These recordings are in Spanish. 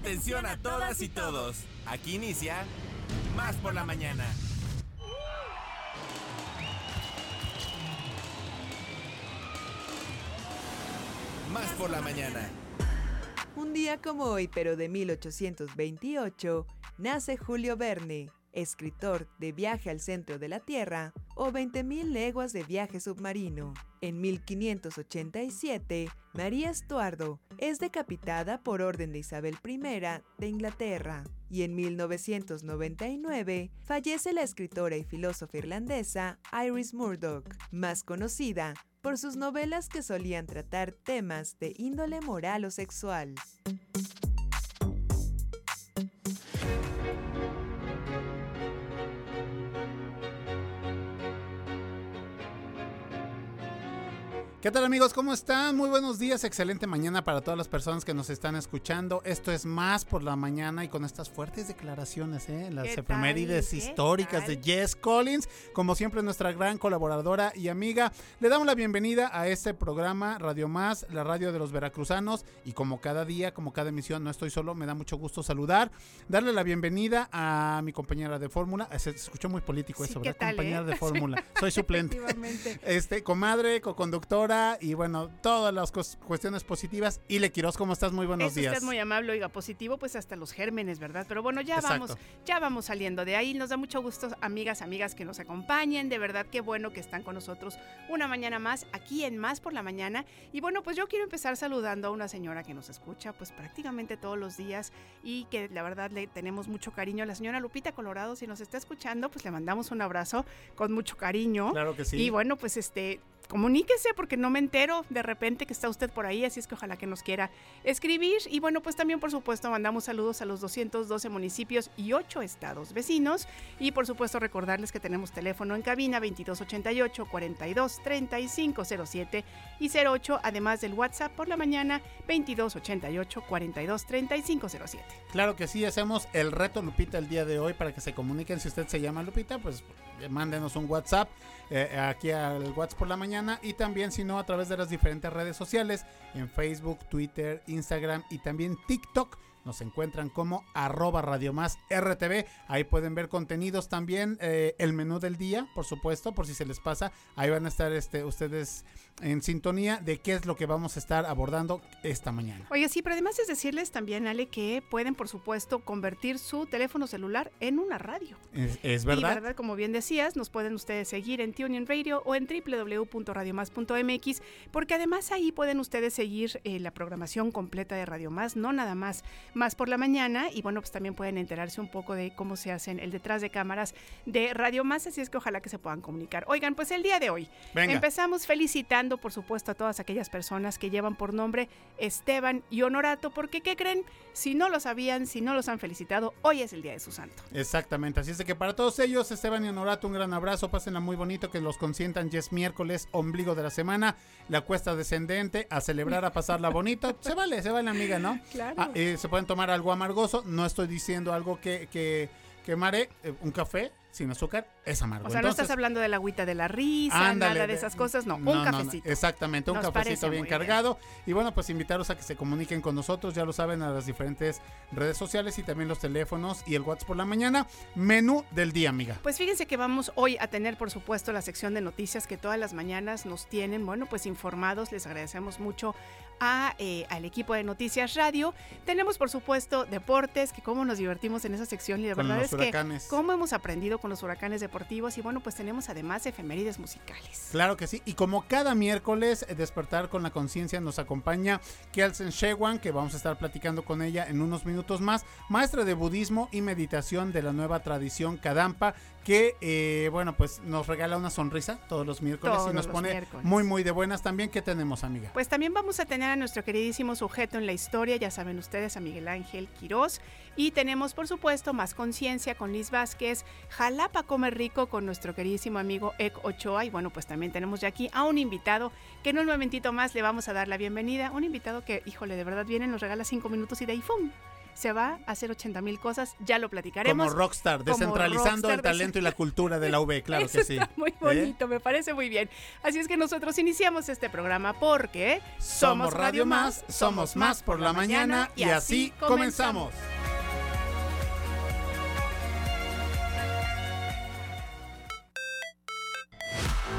Atención a todas y todos. Aquí inicia Más por la mañana. Más por la mañana. Un día como hoy, pero de 1828, nace Julio Verne, escritor de Viaje al centro de la Tierra o 20.000 leguas de viaje submarino. En 1587, María Estuardo es decapitada por orden de Isabel I de Inglaterra. Y en 1999 fallece la escritora y filósofa irlandesa Iris Murdoch, más conocida por sus novelas que solían tratar temas de índole moral o sexual. ¿Qué tal amigos? ¿Cómo están? Muy buenos días, excelente mañana para todas las personas que nos están escuchando. Esto es más por la mañana y con estas fuertes declaraciones, ¿eh? las efemérides históricas de Jess Collins, como siempre nuestra gran colaboradora y amiga. Le damos la bienvenida a este programa Radio Más, la radio de los veracruzanos y como cada día, como cada emisión, no estoy solo, me da mucho gusto saludar, darle la bienvenida a mi compañera de fórmula. Se escuchó muy político eso, ¿verdad? compañera eh? de fórmula. Soy suplente. este, comadre, y bueno, todas las cuestiones positivas. Y Le Quiroz, ¿cómo estás? Muy buenos es días. Usted muy amable, oiga, positivo, pues hasta los gérmenes, ¿verdad? Pero bueno, ya vamos, ya vamos saliendo de ahí. Nos da mucho gusto, amigas, amigas que nos acompañen. De verdad, qué bueno que están con nosotros una mañana más aquí en Más por la Mañana. Y bueno, pues yo quiero empezar saludando a una señora que nos escucha, pues prácticamente todos los días y que la verdad le tenemos mucho cariño. La señora Lupita Colorado, si nos está escuchando, pues le mandamos un abrazo con mucho cariño. Claro que sí. Y bueno, pues este, comuníquese porque no me entero de repente que está usted por ahí, así es que ojalá que nos quiera escribir. Y bueno, pues también por supuesto mandamos saludos a los 212 municipios y 8 estados vecinos. Y por supuesto recordarles que tenemos teléfono en cabina 2288 42 07 y 08, además del WhatsApp por la mañana 2288 42 07. Claro que sí, hacemos el reto Lupita el día de hoy para que se comuniquen. Si usted se llama Lupita, pues mándenos un WhatsApp eh, aquí al WhatsApp por la mañana y también si no a través de las diferentes redes sociales en Facebook, Twitter, Instagram y también TikTok nos encuentran como arroba Radio Más RTV. Ahí pueden ver contenidos también, eh, el menú del día, por supuesto, por si se les pasa. Ahí van a estar este, ustedes en sintonía de qué es lo que vamos a estar abordando esta mañana. Oye, sí, pero además es decirles también, Ale, que pueden, por supuesto, convertir su teléfono celular en una radio. Es, verdad. Y verdad, como bien decías, nos pueden ustedes seguir en TuneIn Radio o en www.radiomás.mx, porque además ahí pueden ustedes seguir eh, la programación completa de Radio Más, no nada más más por la mañana y bueno, pues también pueden enterarse un poco de cómo se hacen el detrás de cámaras de Radio Más, así es que ojalá que se puedan comunicar. Oigan, pues el día de hoy empezamos felicitando, por supuesto, a todas aquellas personas que llevan por nombre Esteban y Honorato, porque ¿qué creen? Si no lo sabían, si no los han felicitado, hoy es el día de su santo. Exactamente, así es de que para todos ellos, Esteban y Honorato, un gran abrazo, pásenla muy bonito, que los consientan, ya es miércoles, ombligo de la semana, la cuesta descendente, a celebrar, a pasarla bonito, se vale, se vale amiga, ¿no? Claro. Ah, eh, se pueden tomar algo amargoso. No estoy diciendo algo que, que, que mare, eh, un café sin azúcar es amargo. O sea, no estás hablando de la agüita de la risa, nada de esas cosas, no, un cafecito. exactamente, un cafecito bien cargado. Y bueno, pues invitaros a que se comuniquen con nosotros, ya lo saben, a las diferentes redes sociales y también los teléfonos y el WhatsApp por la mañana. Menú del día, amiga. Pues fíjense que vamos hoy a tener, por supuesto, la sección de noticias que todas las mañanas nos tienen, bueno, pues informados. Les agradecemos mucho a, eh, al equipo de Noticias Radio. Tenemos, por supuesto, deportes, que cómo nos divertimos en esa sección y la verdad es que cómo hemos aprendido con los huracanes deportivos y bueno, pues tenemos además efemérides musicales. Claro que sí, y como cada miércoles, eh, Despertar con la Conciencia nos acompaña Kelsen Shewan, que vamos a estar platicando con ella en unos minutos más, maestra de budismo y meditación de la nueva tradición Kadampa, que eh, bueno, pues nos regala una sonrisa todos los miércoles y nos pone muy muy de buenas también. ¿Qué tenemos, amiga? Pues también vamos a tener a nuestro queridísimo sujeto en la historia, ya saben ustedes, a Miguel Ángel Quirós. Y tenemos, por supuesto, más conciencia con Liz Vázquez, Jalapa Come Rico con nuestro queridísimo amigo Ek Ochoa. Y bueno, pues también tenemos ya aquí a un invitado que en un momentito más le vamos a dar la bienvenida. Un invitado que, híjole, de verdad viene, nos regala cinco minutos y de ahí ¡fum! Se va a hacer 80 mil cosas, ya lo platicaremos. Como rockstar, Como descentralizando rockstar, el talento y la cultura de la UB, claro Eso que sí. está muy ¿Eh? bonito, me parece muy bien. Así es que nosotros iniciamos este programa porque Somos Radio Más, somos más por la mañana y así comenzamos.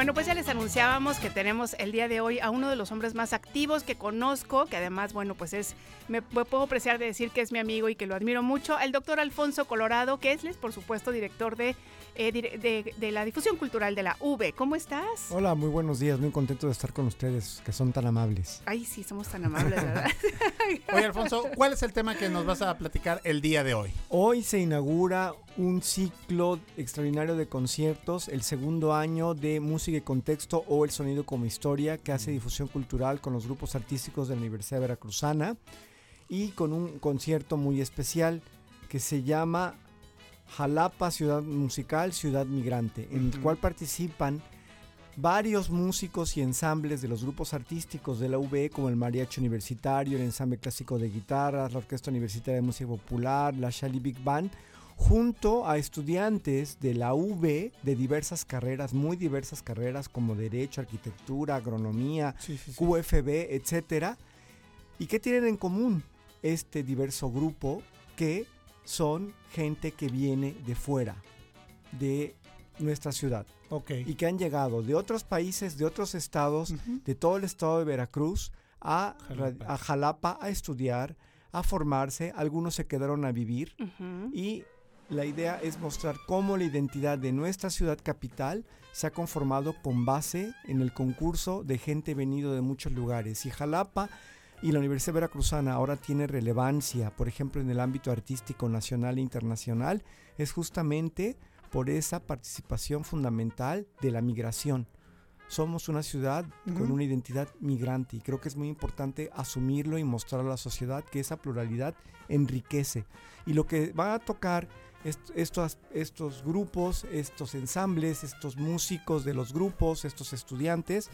Bueno, pues ya les anunciábamos que tenemos el día de hoy a uno de los hombres más activos que conozco, que además, bueno, pues es, me puedo apreciar de decir que es mi amigo y que lo admiro mucho, el doctor Alfonso Colorado, que es, por supuesto, director de, eh, de, de la difusión cultural de la V. ¿Cómo estás? Hola, muy buenos días, muy contento de estar con ustedes, que son tan amables. Ay, sí, somos tan amables, ¿verdad? Oye, Alfonso, ¿cuál es el tema que nos vas a platicar el día de hoy? Hoy se inaugura un ciclo extraordinario de conciertos, el segundo año de Música y Contexto o El Sonido como Historia, que hace difusión cultural con los grupos artísticos de la Universidad Veracruzana y con un concierto muy especial que se llama Jalapa Ciudad Musical, Ciudad Migrante, en el cual participan varios músicos y ensambles de los grupos artísticos de la UB, como el Mariachi Universitario, el Ensamble Clásico de Guitarras, la Orquesta Universitaria de Música Popular, la Shali Big Band, junto a estudiantes de la UB de diversas carreras, muy diversas carreras como Derecho, Arquitectura, Agronomía, QFB, etcétera. ¿Y qué tienen en común este diverso grupo? Que son gente que viene de fuera, de nuestra ciudad Ok. y que han llegado de otros países, de otros estados, de todo el estado de Veracruz a Jalapa. a Jalapa a estudiar, a formarse, algunos se quedaron a vivir y la idea es mostrar cómo la identidad de nuestra ciudad capital se ha conformado con base en el concurso de gente venido de muchos lugares. Y Jalapa y la Universidad Veracruzana ahora tiene relevancia, por ejemplo, en el ámbito artístico nacional e internacional, es justamente por esa participación fundamental de la migración. Somos una ciudad con Ujú. una identidad migrante y creo que es muy importante asumirlo y mostrar a la sociedad que esa pluralidad enriquece. Y lo que va a tocar est- estos, estos grupos, estos ensambles, estos músicos de los grupos, estos estudiantes,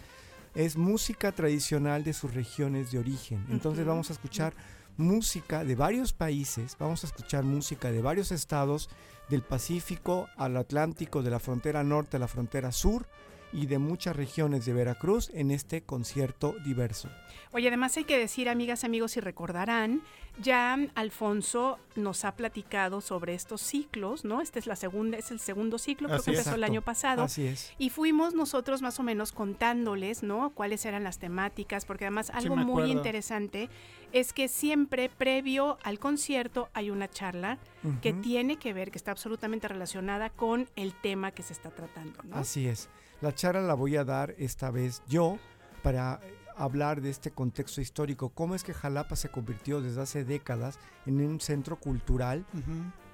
es música tradicional de sus regiones de origen. Entonces vamos a escuchar música de varios países, vamos a escuchar música de varios estados, del Pacífico al Atlántico, de la frontera norte a la frontera sur y de muchas regiones de Veracruz en este concierto diverso. Oye, además hay que decir, amigas, amigos, si recordarán, ya Alfonso nos ha platicado sobre estos ciclos, ¿no? Este es la segunda, es el segundo ciclo, creo Así que empezó el año pasado. Así es. Y fuimos nosotros más o menos contándoles, ¿no? Cuáles eran las temáticas, porque además algo muy interesante es que siempre previo al concierto hay una charla que tiene que ver, que está absolutamente relacionada con el tema que se está tratando, ¿no? Así es. La charla la voy a dar esta vez yo para hablar de este contexto histórico, cómo es que Jalapa se convirtió desde hace décadas en un centro cultural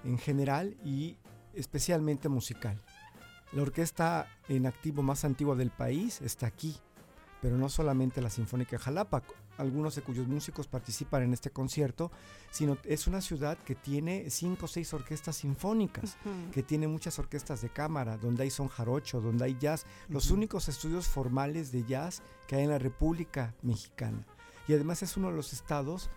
en general y especialmente musical. La orquesta en activo más antigua del país está aquí, pero no solamente la Sinfónica de Jalapa, algunos de cuyos músicos participan en este concierto, sino es una ciudad que tiene cinco o seis orquestas sinfónicas Ujú. que tiene muchas orquestas de cámara, donde hay son jarocho, donde hay jazz, los únicos estudios formales de jazz que hay en la República Mexicana. Y además es uno de los estados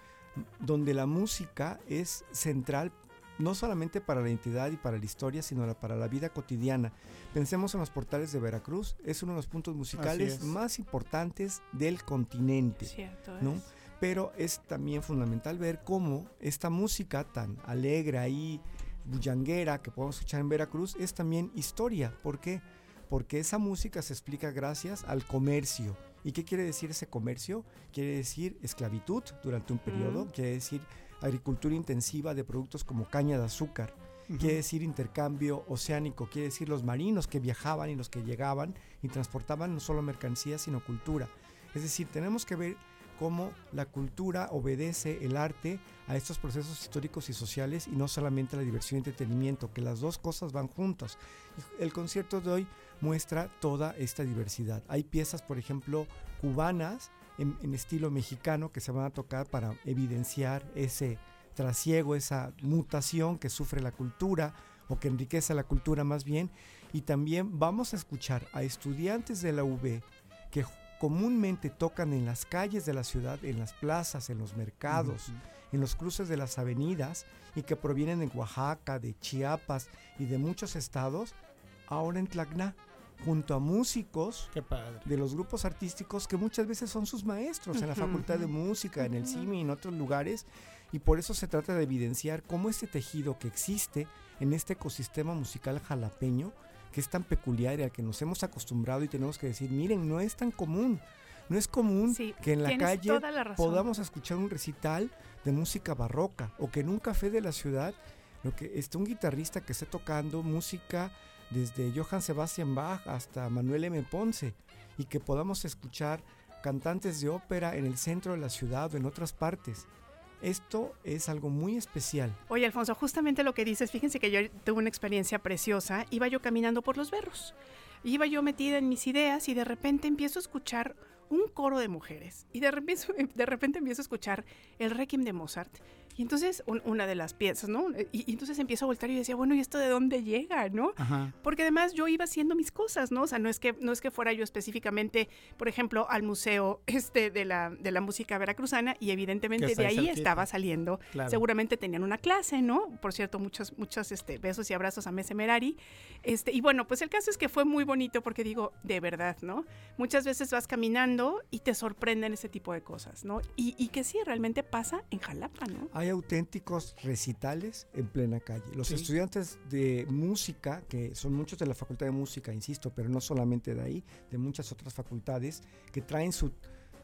donde la música es central no solamente para la identidad y para la historia, sino para la vida cotidiana. Pensemos en los portales de Veracruz, es uno de los puntos musicales es. más importantes del continente. Cierto ¿no? es. Pero es también fundamental ver cómo esta música tan alegre ahí, bullanguera que podemos escuchar en Veracruz, es también historia. ¿Por qué? Porque esa música se explica gracias al comercio. ¿Y qué quiere decir ese comercio? Quiere decir esclavitud durante un periodo, Mm. quiere decir agricultura intensiva de productos como caña de azúcar, quiere decir intercambio oceánico, quiere decir los marinos que viajaban y los que llegaban y transportaban no solo mercancías, sino cultura. Es decir, tenemos que ver cómo la cultura obedece el arte a estos procesos históricos y sociales y no solamente a la diversión y entretenimiento, que las dos cosas van juntas. El concierto de hoy muestra toda esta diversidad. Hay piezas, por ejemplo, cubanas en, en estilo mexicano que se van a tocar para evidenciar ese trasiego, esa mutación que sufre la cultura o que enriquece la cultura más bien. Y también vamos a escuchar a estudiantes de la UB que comúnmente tocan en las calles de la ciudad, en las plazas, en los mercados, en los cruces de las avenidas y que provienen de Oaxaca, de Chiapas y de muchos estados, ahora en Tlacna, junto a músicos Qué padre. de los grupos artísticos que muchas veces son sus maestros en la Facultad de Música, en el. CIMI y en otros lugares. Y por eso se trata de evidenciar cómo este tejido que existe en este ecosistema musical jalapeño, que es tan peculiar y al que nos hemos acostumbrado y tenemos que decir, miren, no es tan común. No es común Sí, que en la calle la podamos escuchar un recital de música barroca o que en un café de la ciudad lo que esté un guitarrista que esté tocando música desde Johann Sebastian Bach hasta Manuel M. Ponce y que podamos escuchar cantantes de ópera en el centro de la ciudad o en otras partes. Esto es algo muy especial. Oye, Alfonso, justamente lo que dices, fíjense que yo tuve una experiencia preciosa. Iba yo caminando por los berros. Iba yo metida en mis ideas y de repente empiezo a escuchar un coro de mujeres. Y de repente, de repente empiezo a escuchar el Requiem de Mozart. Y entonces, un- una de las piezas, ¿no? Y, y entonces empiezo a voltar y decía, bueno, ¿y esto de dónde llega, no? Ajá. Porque además yo iba haciendo mis cosas, ¿no? O sea, no es que, no es que fuera yo específicamente, por ejemplo, al museo este de la, de la música veracruzana y evidentemente de ahí cerquita. estaba saliendo. Claro. Seguramente tenían una clase, ¿no? Por cierto, muchos, muchos este, besos y abrazos a Mese Merari. Este, y bueno, pues el caso es que fue muy bonito porque digo, de verdad, ¿no? Muchas veces vas caminando y te sorprenden ese tipo de cosas, ¿no? Y, y que sí, realmente pasa en Jalapa, ¿no? Hay auténticos recitales en plena calle. Los Sí. estudiantes de música, que son muchos de la Facultad de Música, insisto, pero no solamente de ahí, de muchas otras facultades, que traen su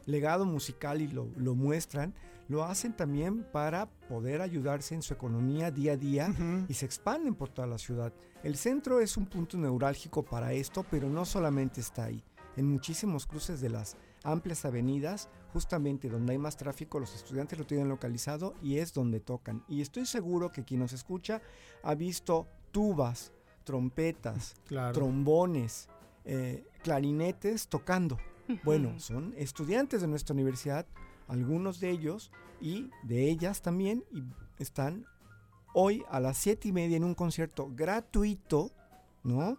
legado musical y lo, lo muestran, lo hacen también para poder ayudarse en su economía día a día Ujú. y se expanden por toda la ciudad. El centro es un punto neurálgico para esto, pero no solamente está ahí. En muchísimos cruces de las amplias avenidas, justamente donde hay más tráfico, los estudiantes lo tienen localizado y es donde tocan. Y estoy seguro que quien nos escucha ha visto tubas, trompetas, Claro. trombones, eh, clarinetes tocando. Bueno, son estudiantes de nuestra universidad, algunos de ellos y de ellas también, y están hoy a las siete y media en un concierto gratuito, ¿no?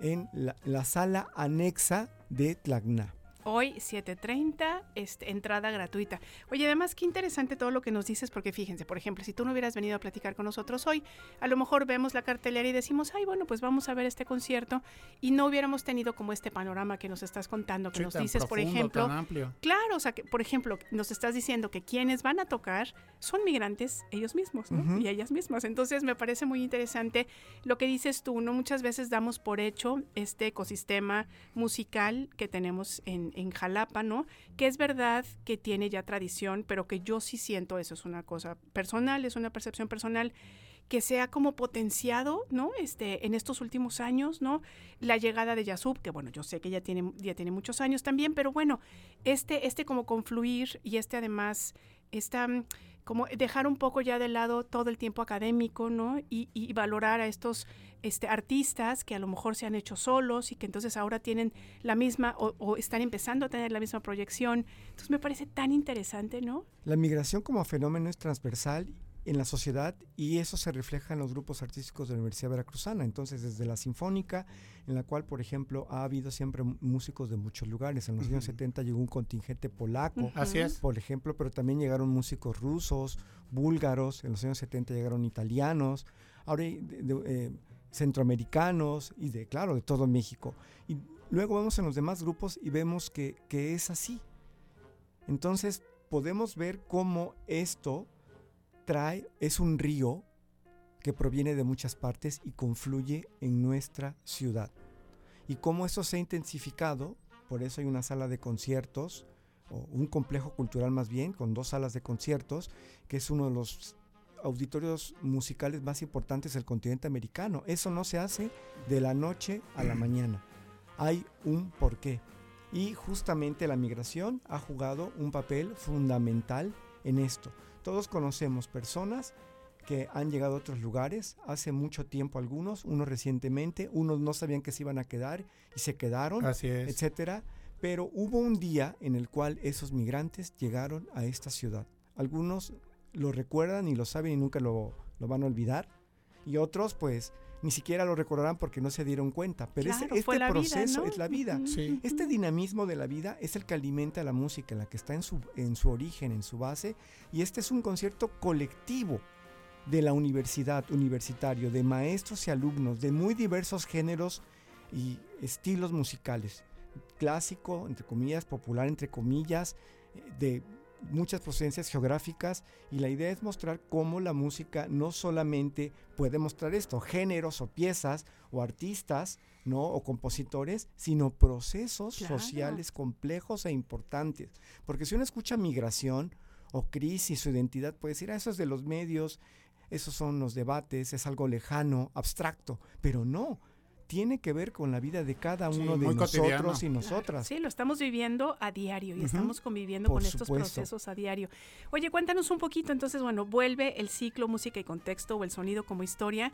En la, la sala anexa de Tlacna. Hoy 7.30, este, entrada gratuita. Oye, además qué interesante todo lo que nos dices, porque fíjense, por ejemplo, si tú no hubieras venido a platicar con nosotros hoy, a lo mejor vemos la cartelera y decimos, ay, bueno, pues vamos a ver este concierto, y no hubiéramos tenido como este panorama que nos estás contando, que Sí, nos dices, por ejemplo, tan amplio. Claro, o sea, que, por ejemplo, nos estás diciendo que quienes van a tocar son migrantes ellos mismos, ¿no? Y ellas mismas. Entonces, me parece muy interesante lo que dices tú, ¿no? Muchas veces damos por hecho este ecosistema musical que tenemos en, en Jalapa, ¿no? Que es verdad que tiene ya tradición, pero que yo sí siento, eso es una cosa personal, es una percepción personal, que se ha como potenciado, ¿no? Este, en estos últimos años, ¿no? La llegada de Yasub, que bueno, yo sé que ya tiene, ya tiene muchos años también, pero bueno, este, este como confluir y este además, esta mm, como dejar un poco ya de lado todo el tiempo académico, ¿no? Y, y valorar a estos este, artistas que a lo mejor se han hecho solos y que entonces ahora tienen la misma o, o están empezando a tener la misma proyección. Entonces me parece tan interesante, ¿no? La migración como fenómeno es transversal en la sociedad y eso se refleja en los grupos artísticos de la Universidad Veracruzana. Entonces, desde la Sinfónica, en la cual, por ejemplo, ha habido siempre músicos de muchos lugares. En los años Ujú. 70 llegó un contingente polaco, Así es. por ejemplo, pero también llegaron músicos rusos, búlgaros, en los años 70 llegaron italianos, ahora de, eh, centroamericanos y de, claro, de todo México. Y luego vamos en los demás grupos y vemos que, que es así. Entonces podemos ver cómo esto trae, es un río que proviene de muchas partes y confluye en nuestra ciudad. Y cómo eso se ha intensificado, por eso hay una sala de conciertos, o un complejo cultural más bien, con dos salas de conciertos, que es uno de los auditorios musicales más importantes del continente americano. Eso no se hace de la noche a la mañana. Hay un porqué. Y justamente la migración ha jugado un papel fundamental en esto. Todos conocemos personas que han llegado a otros lugares hace mucho tiempo algunos, unos recientemente, unos no sabían que se iban a quedar y se quedaron, Así es. etcétera. Pero hubo un día en el cual esos migrantes llegaron a esta ciudad. Algunos lo recuerdan y lo saben y nunca lo, lo van a olvidar. Y otros, pues, ni siquiera lo recordarán porque no se dieron cuenta. Pero Claro, este vida, proceso ¿no? es la vida. Sí. Este dinamismo de la vida es el que alimenta la música, la que está en su, en su origen, en su base. Y este es un concierto colectivo de la universidad, universitario, de maestros y alumnos, de muy diversos géneros y estilos musicales. Clásico, entre comillas, popular, entre comillas, eh, de muchas procedencias geográficas. Y la idea es mostrar cómo la música no solamente puede mostrar esto, géneros o piezas o artistas, ¿no? O compositores, sino procesos Claro. sociales complejos e importantes. Porque si uno escucha migración o crisis o identidad, puede decir, ah, eso es de los medios, esos son los debates, es algo lejano, abstracto, pero no. Tiene que ver con la vida de cada Sí, uno de nosotros cotidiano. y nosotras. Sí, lo estamos viviendo a diario y estamos conviviendo Por con estos procesos a diario. Oye, cuéntanos un poquito, entonces, bueno, vuelve el ciclo música y contexto o el sonido como historia.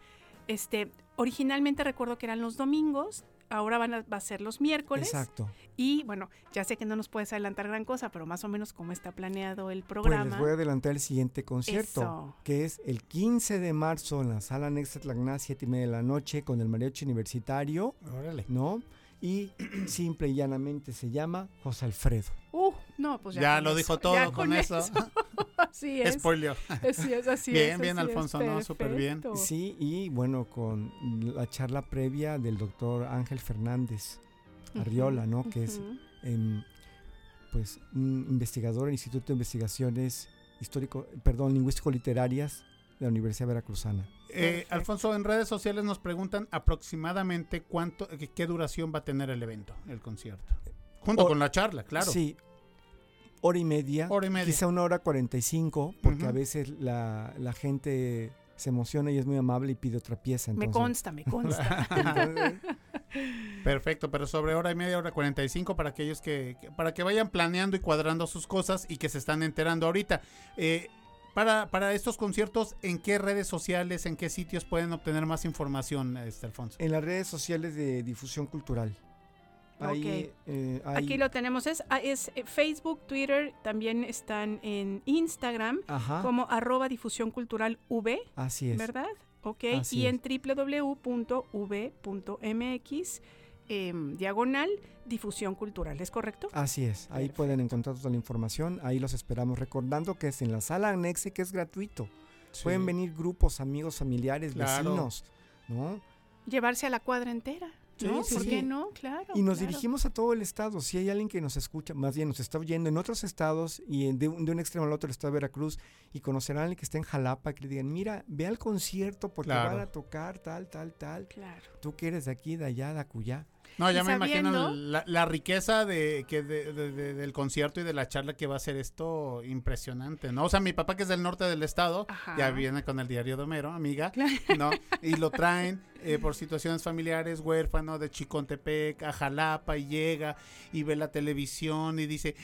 Este, originalmente recuerdo que eran los domingos, ahora van a, va a ser los miércoles. Exacto. Y bueno, ya sé que no nos puedes adelantar gran cosa, pero más o menos cómo está planeado el Pues programa. les voy a adelantar el siguiente concierto, Eso. que es el 15 de marzo en la sala Nexa Tlacná, 7 y media de la noche, con el mariachi universitario, Órale. ¿no? Y simple y llanamente se llama José Alfredo. Uh, no, pues ya. Ya con lo eso, dijo ya todo con eso. Así es. Spoiler. Así es, así Bien, es, bien, así es, Alfonso, no, súper bien. Sí, y bueno, con la charla previa del doctor Ángel Fernández Arriola, ¿no? Que es em, pues un investigador del Instituto de Investigaciones Histórico, perdón, Lingüístico-Literarias de la Universidad Veracruzana. Eh. Alfonso, en redes sociales nos preguntan aproximadamente cuánto, qué, qué duración va a tener el evento, el concierto. Junto O- con la charla, claro. Sí, hora y media, Hora y media. quizá una hora cuarenta y cinco, porque a veces la, la gente se emociona y es muy amable y pide otra pieza. Me consta, me consta. entonces, Perfecto, pero sobre hora y media, hora 45 para aquellos que, que- para que vayan planeando y cuadrando sus cosas y que se están enterando ahorita. Eh, para, para estos conciertos, ¿en qué redes sociales, en qué sitios pueden obtener más información, este Alfonso? en las redes sociales de difusión cultural. Ahí, eh, hay- Aquí lo tenemos, es, ah, es eh, Facebook, Twitter, también están en Instagram Ajá, como arroba difusión cultural V, así es. ¿verdad? Ok, Así y en www.v.mx em, diagonal difusión cultural, ¿es correcto? Así es, ahí Perfecto. pueden encontrar toda la información, ahí los esperamos, recordando que es en la sala anexe que es gratuito. Pueden venir grupos, amigos, familiares, Claro. vecinos, ¿no? Llevarse a la cuadra entera, ¿no? Sí, ¿Por sí. qué no? Claro. Y nos claro. dirigimos a todo el estado. Si hay alguien que nos escucha, más bien nos está oyendo en otros estados y en- de, un, de un extremo al otro de Veracruz y conocerán a alguien que está en Jalapa, que le digan, mira, ve al concierto porque Claro. van a tocar tal, tal, tal. Claro. Tú que eres de aquí, de allá, de acullá. No, ya me imagino la, la riqueza de, que de- de- de- del concierto y de la charla que va a ser esto impresionante, ¿no? O sea, mi papá que es del norte del estado, Ajá. ya viene con el diario de Homero, amiga, ¿no? Y lo traen eh, por situaciones familiares, huérfano de Chicontepec a Jalapa y llega y ve la televisión y dice,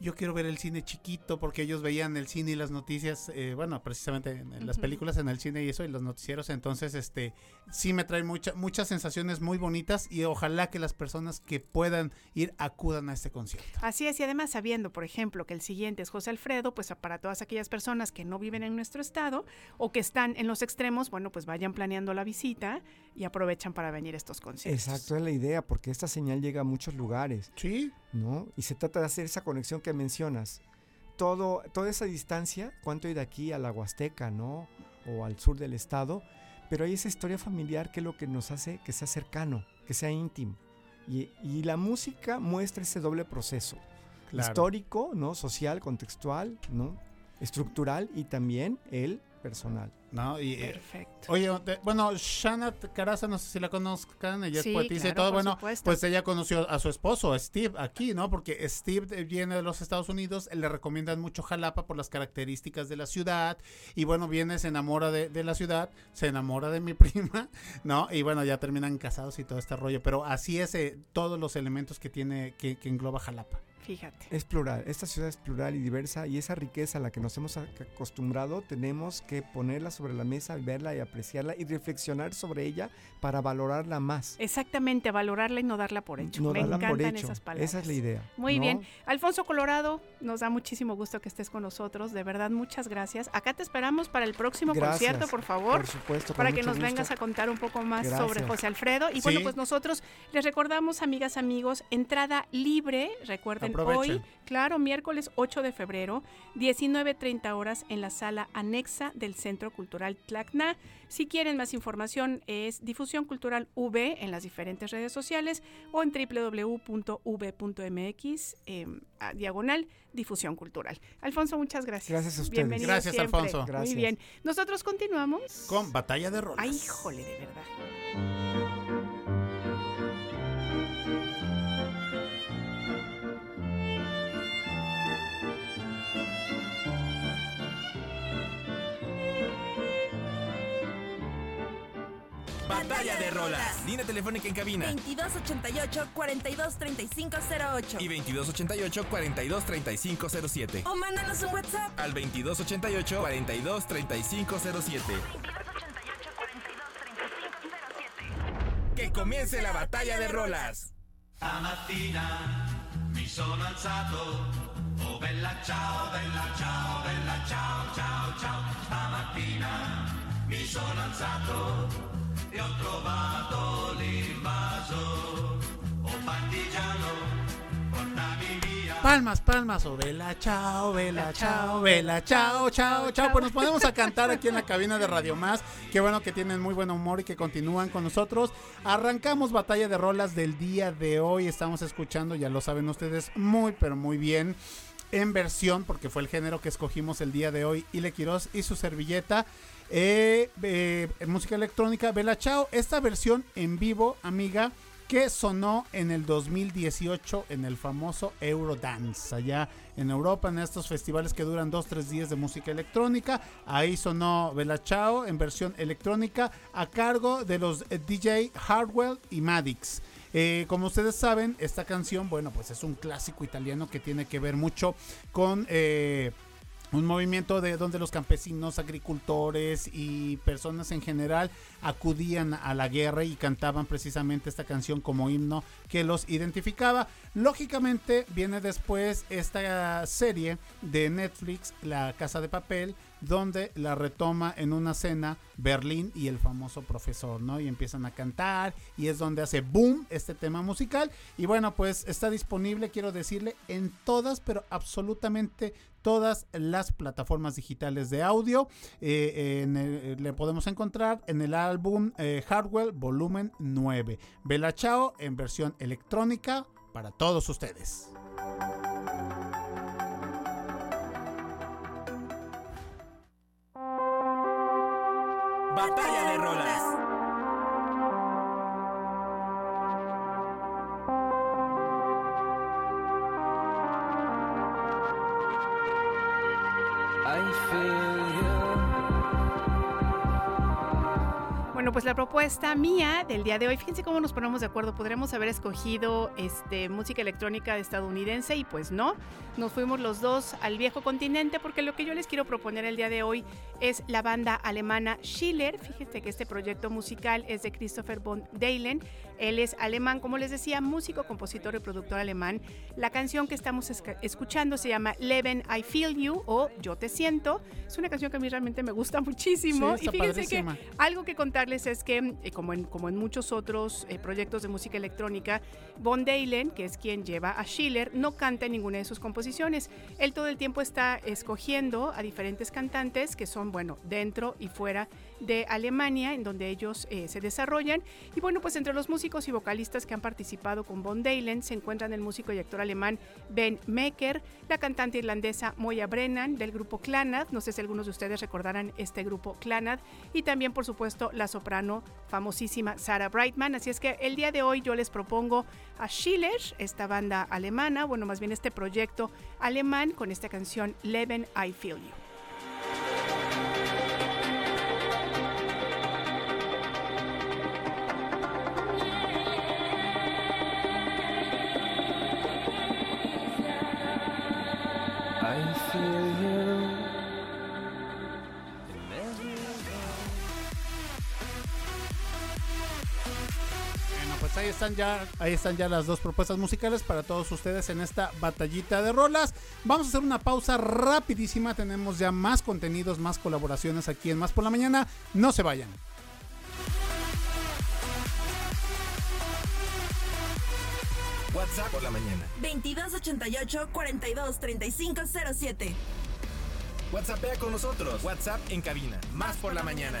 yo quiero ver el cine chiquito porque ellos veían el cine y las noticias, eh, bueno, precisamente en, en las películas, en el cine y eso, y los noticieros, entonces, este, sí me trae mucha, muchas sensaciones muy bonitas y ojalá que las personas que puedan ir acudan a este concierto. Así es, y además sabiendo, por ejemplo, que el siguiente es José Alfredo, pues para todas aquellas personas que no viven en nuestro estado o que están en los extremos, bueno, pues vayan planeando la visita y aprovechan para venir a estos conciertos. Exacto, es la idea, porque esta señal llega a muchos lugares, Sí, ¿no? Y se trata de hacer esa conexión que mencionas. Todo, toda esa distancia, cuánto hay de aquí a la Huasteca, ¿no? O al sur del estado, pero hay esa historia familiar que es lo que nos hace que sea cercano, que sea íntimo. Y, y la música muestra ese doble proceso, claro. histórico, ¿no? Social, contextual, ¿no? Estructural y también el personal. ¿No? Y, eh, Perfecto. Oye, bueno, Shanat Caraza, no sé si la conozcan, ella Sí, es poetisa y todo. Bueno, supuesto. pues ella conoció a su esposo, Steve, aquí, ¿no? Porque Steve viene de los Estados Unidos, le recomiendan mucho Jalapa por las características de la ciudad. Y bueno, viene, se enamora de, de la ciudad, se enamora de mi prima, ¿no? Y bueno, ya terminan casados y todo este rollo. Pero así es eh, todos los elementos que tiene, que, que engloba Jalapa. Fíjate. Es plural, esta ciudad es plural y diversa y esa riqueza a la que nos hemos ac- acostumbrado tenemos que ponerla sobre la mesa, verla y apreciarla y reflexionar sobre ella para valorarla más. Exactamente, valorarla y no darla por hecho. No Me darla por encantan hecho. esas palabras. Esa es la idea. Muy ¿no? bien. Alfonso Colorado, nos da muchísimo gusto que estés con nosotros. De verdad, muchas gracias. Acá te esperamos para el próximo Gracias. concierto, por favor. Por supuesto. para que nos gusto. vengas a contar un poco más sobre. José Alfredo. Y bueno, pues nosotros les recordamos, amigas, amigos, entrada libre, recuerden Aprovechen. hoy, claro, miércoles 8 de febrero, 19.30 horas en la sala anexa del Centro Cultural Tlacna. Si quieren más información es Difusión Cultural V en las diferentes redes sociales o en www.v.mx em, a diagonal Difusión Cultural. Alfonso, muchas gracias. Gracias a ustedes. Bienvenido Gracias, siempre. Alfonso. Muy Gracias. bien. Nosotros continuamos. Con Batalla de Rolas. Ay, híjole, de verdad. Batalla de rolas. Línea telefónica en cabina. 2288 423508 Y 2288 423507. O mándanos un WhatsApp. Al 2288 423507. Que comience la batalla de rolas. Stamattina mi sono alzato, oh bella ciao, bella ciao, bella ciao, ciao, ciao. Stamattina mi sono alzato e ho trovato l'invaso, oh partigiano, portami via. Palmas, palmas, o vela, chao, vela, chao, vela, chao, chao, chao. Pues nos ponemos a cantar aquí en la cabina de Radio Más. Qué bueno que tienen muy buen humor y que continúan con nosotros. Arrancamos batalla de rolas del día de hoy. Estamos escuchando, ya lo saben ustedes, muy, pero muy bien. En versión, porque fue el género que escogimos el día de hoy, Ile Quiroz y su servilleta. Eh, eh, música electrónica, Bella Chao. Esta versión en vivo, amiga, que sonó en el 2018 en el famoso Eurodance, allá en Europa, en estos festivales que duran 2-3 días de música electrónica. Ahí sonó Bella Chao en versión electrónica a cargo de los eh, DJ Hardwell y Madix. Eh, como ustedes saben, esta canción, bueno, pues es un clásico italiano que tiene que ver mucho con... un movimiento de donde los campesinos, agricultores y personas en general acudían a la guerra y cantaban precisamente esta canción como himno que los identificaba. Lógicamente viene después esta serie de Netflix, La Casa de Papel, donde la retoma en una cena Berlín y el famoso profesor, ¿no? Y empiezan a cantar y es donde hace boom este tema musical. Y bueno, pues está disponible, quiero decirle, en todas, pero absolutamente todas las plataformas digitales de audio. Eh, el- le podemos encontrar en el álbum eh, Hardwell Volumen 9. Bella Chao en versión electrónica para todos ustedes. Batalla de rolas. Bueno, pues la propuesta mía del día de hoy, fíjense cómo nos ponemos de acuerdo. Podríamos haber escogido este, música electrónica estadounidense y pues no. Nos fuimos los dos al viejo continente porque lo que yo les quiero proponer el día de hoy es la banda alemana Schiller. Fíjense que este proyecto musical es de Christopher von Dahlen. Él es alemán, como les decía, músico, compositor y productor alemán. La canción que estamos escuchando se llama Leben I Feel You o Yo Te Siento. Es una canción que a mí realmente me gusta muchísimo. Sí, y fíjense padrísima. que algo que contarles es que, eh, como, en, como en muchos otros eh, proyectos de música electrónica, Von Dahlen, que es quien lleva a Schiller, no canta en ninguna de sus composiciones. Él todo el tiempo está escogiendo a diferentes cantantes que son, bueno, dentro y fuera de Alemania, en donde ellos eh, se desarrollan. Y bueno, pues entre los músicos y vocalistas que han participado con Von Dalen se encuentran el músico y actor alemán Ben Mecker, la cantante irlandesa Moya Brennan del grupo Clannad, no sé si algunos de ustedes recordarán este grupo Clannad, y también por supuesto la soprano famosísima Sarah Brightman. Así es que el día de hoy yo les propongo a Schiller, esta banda alemana, bueno, más bien este proyecto alemán con esta canción Leben I Feel You. Están ya, ahí están ya las dos propuestas musicales para todos ustedes en esta batallita de rolas. Vamos a hacer una pausa rapidísima. Tenemos ya más contenidos, más colaboraciones aquí en Más por la Mañana. No se vayan. WhatsApp por la mañana. 2288 42 35 07. WhatsAppea con nosotros. WhatsApp en cabina. Más por la mañana.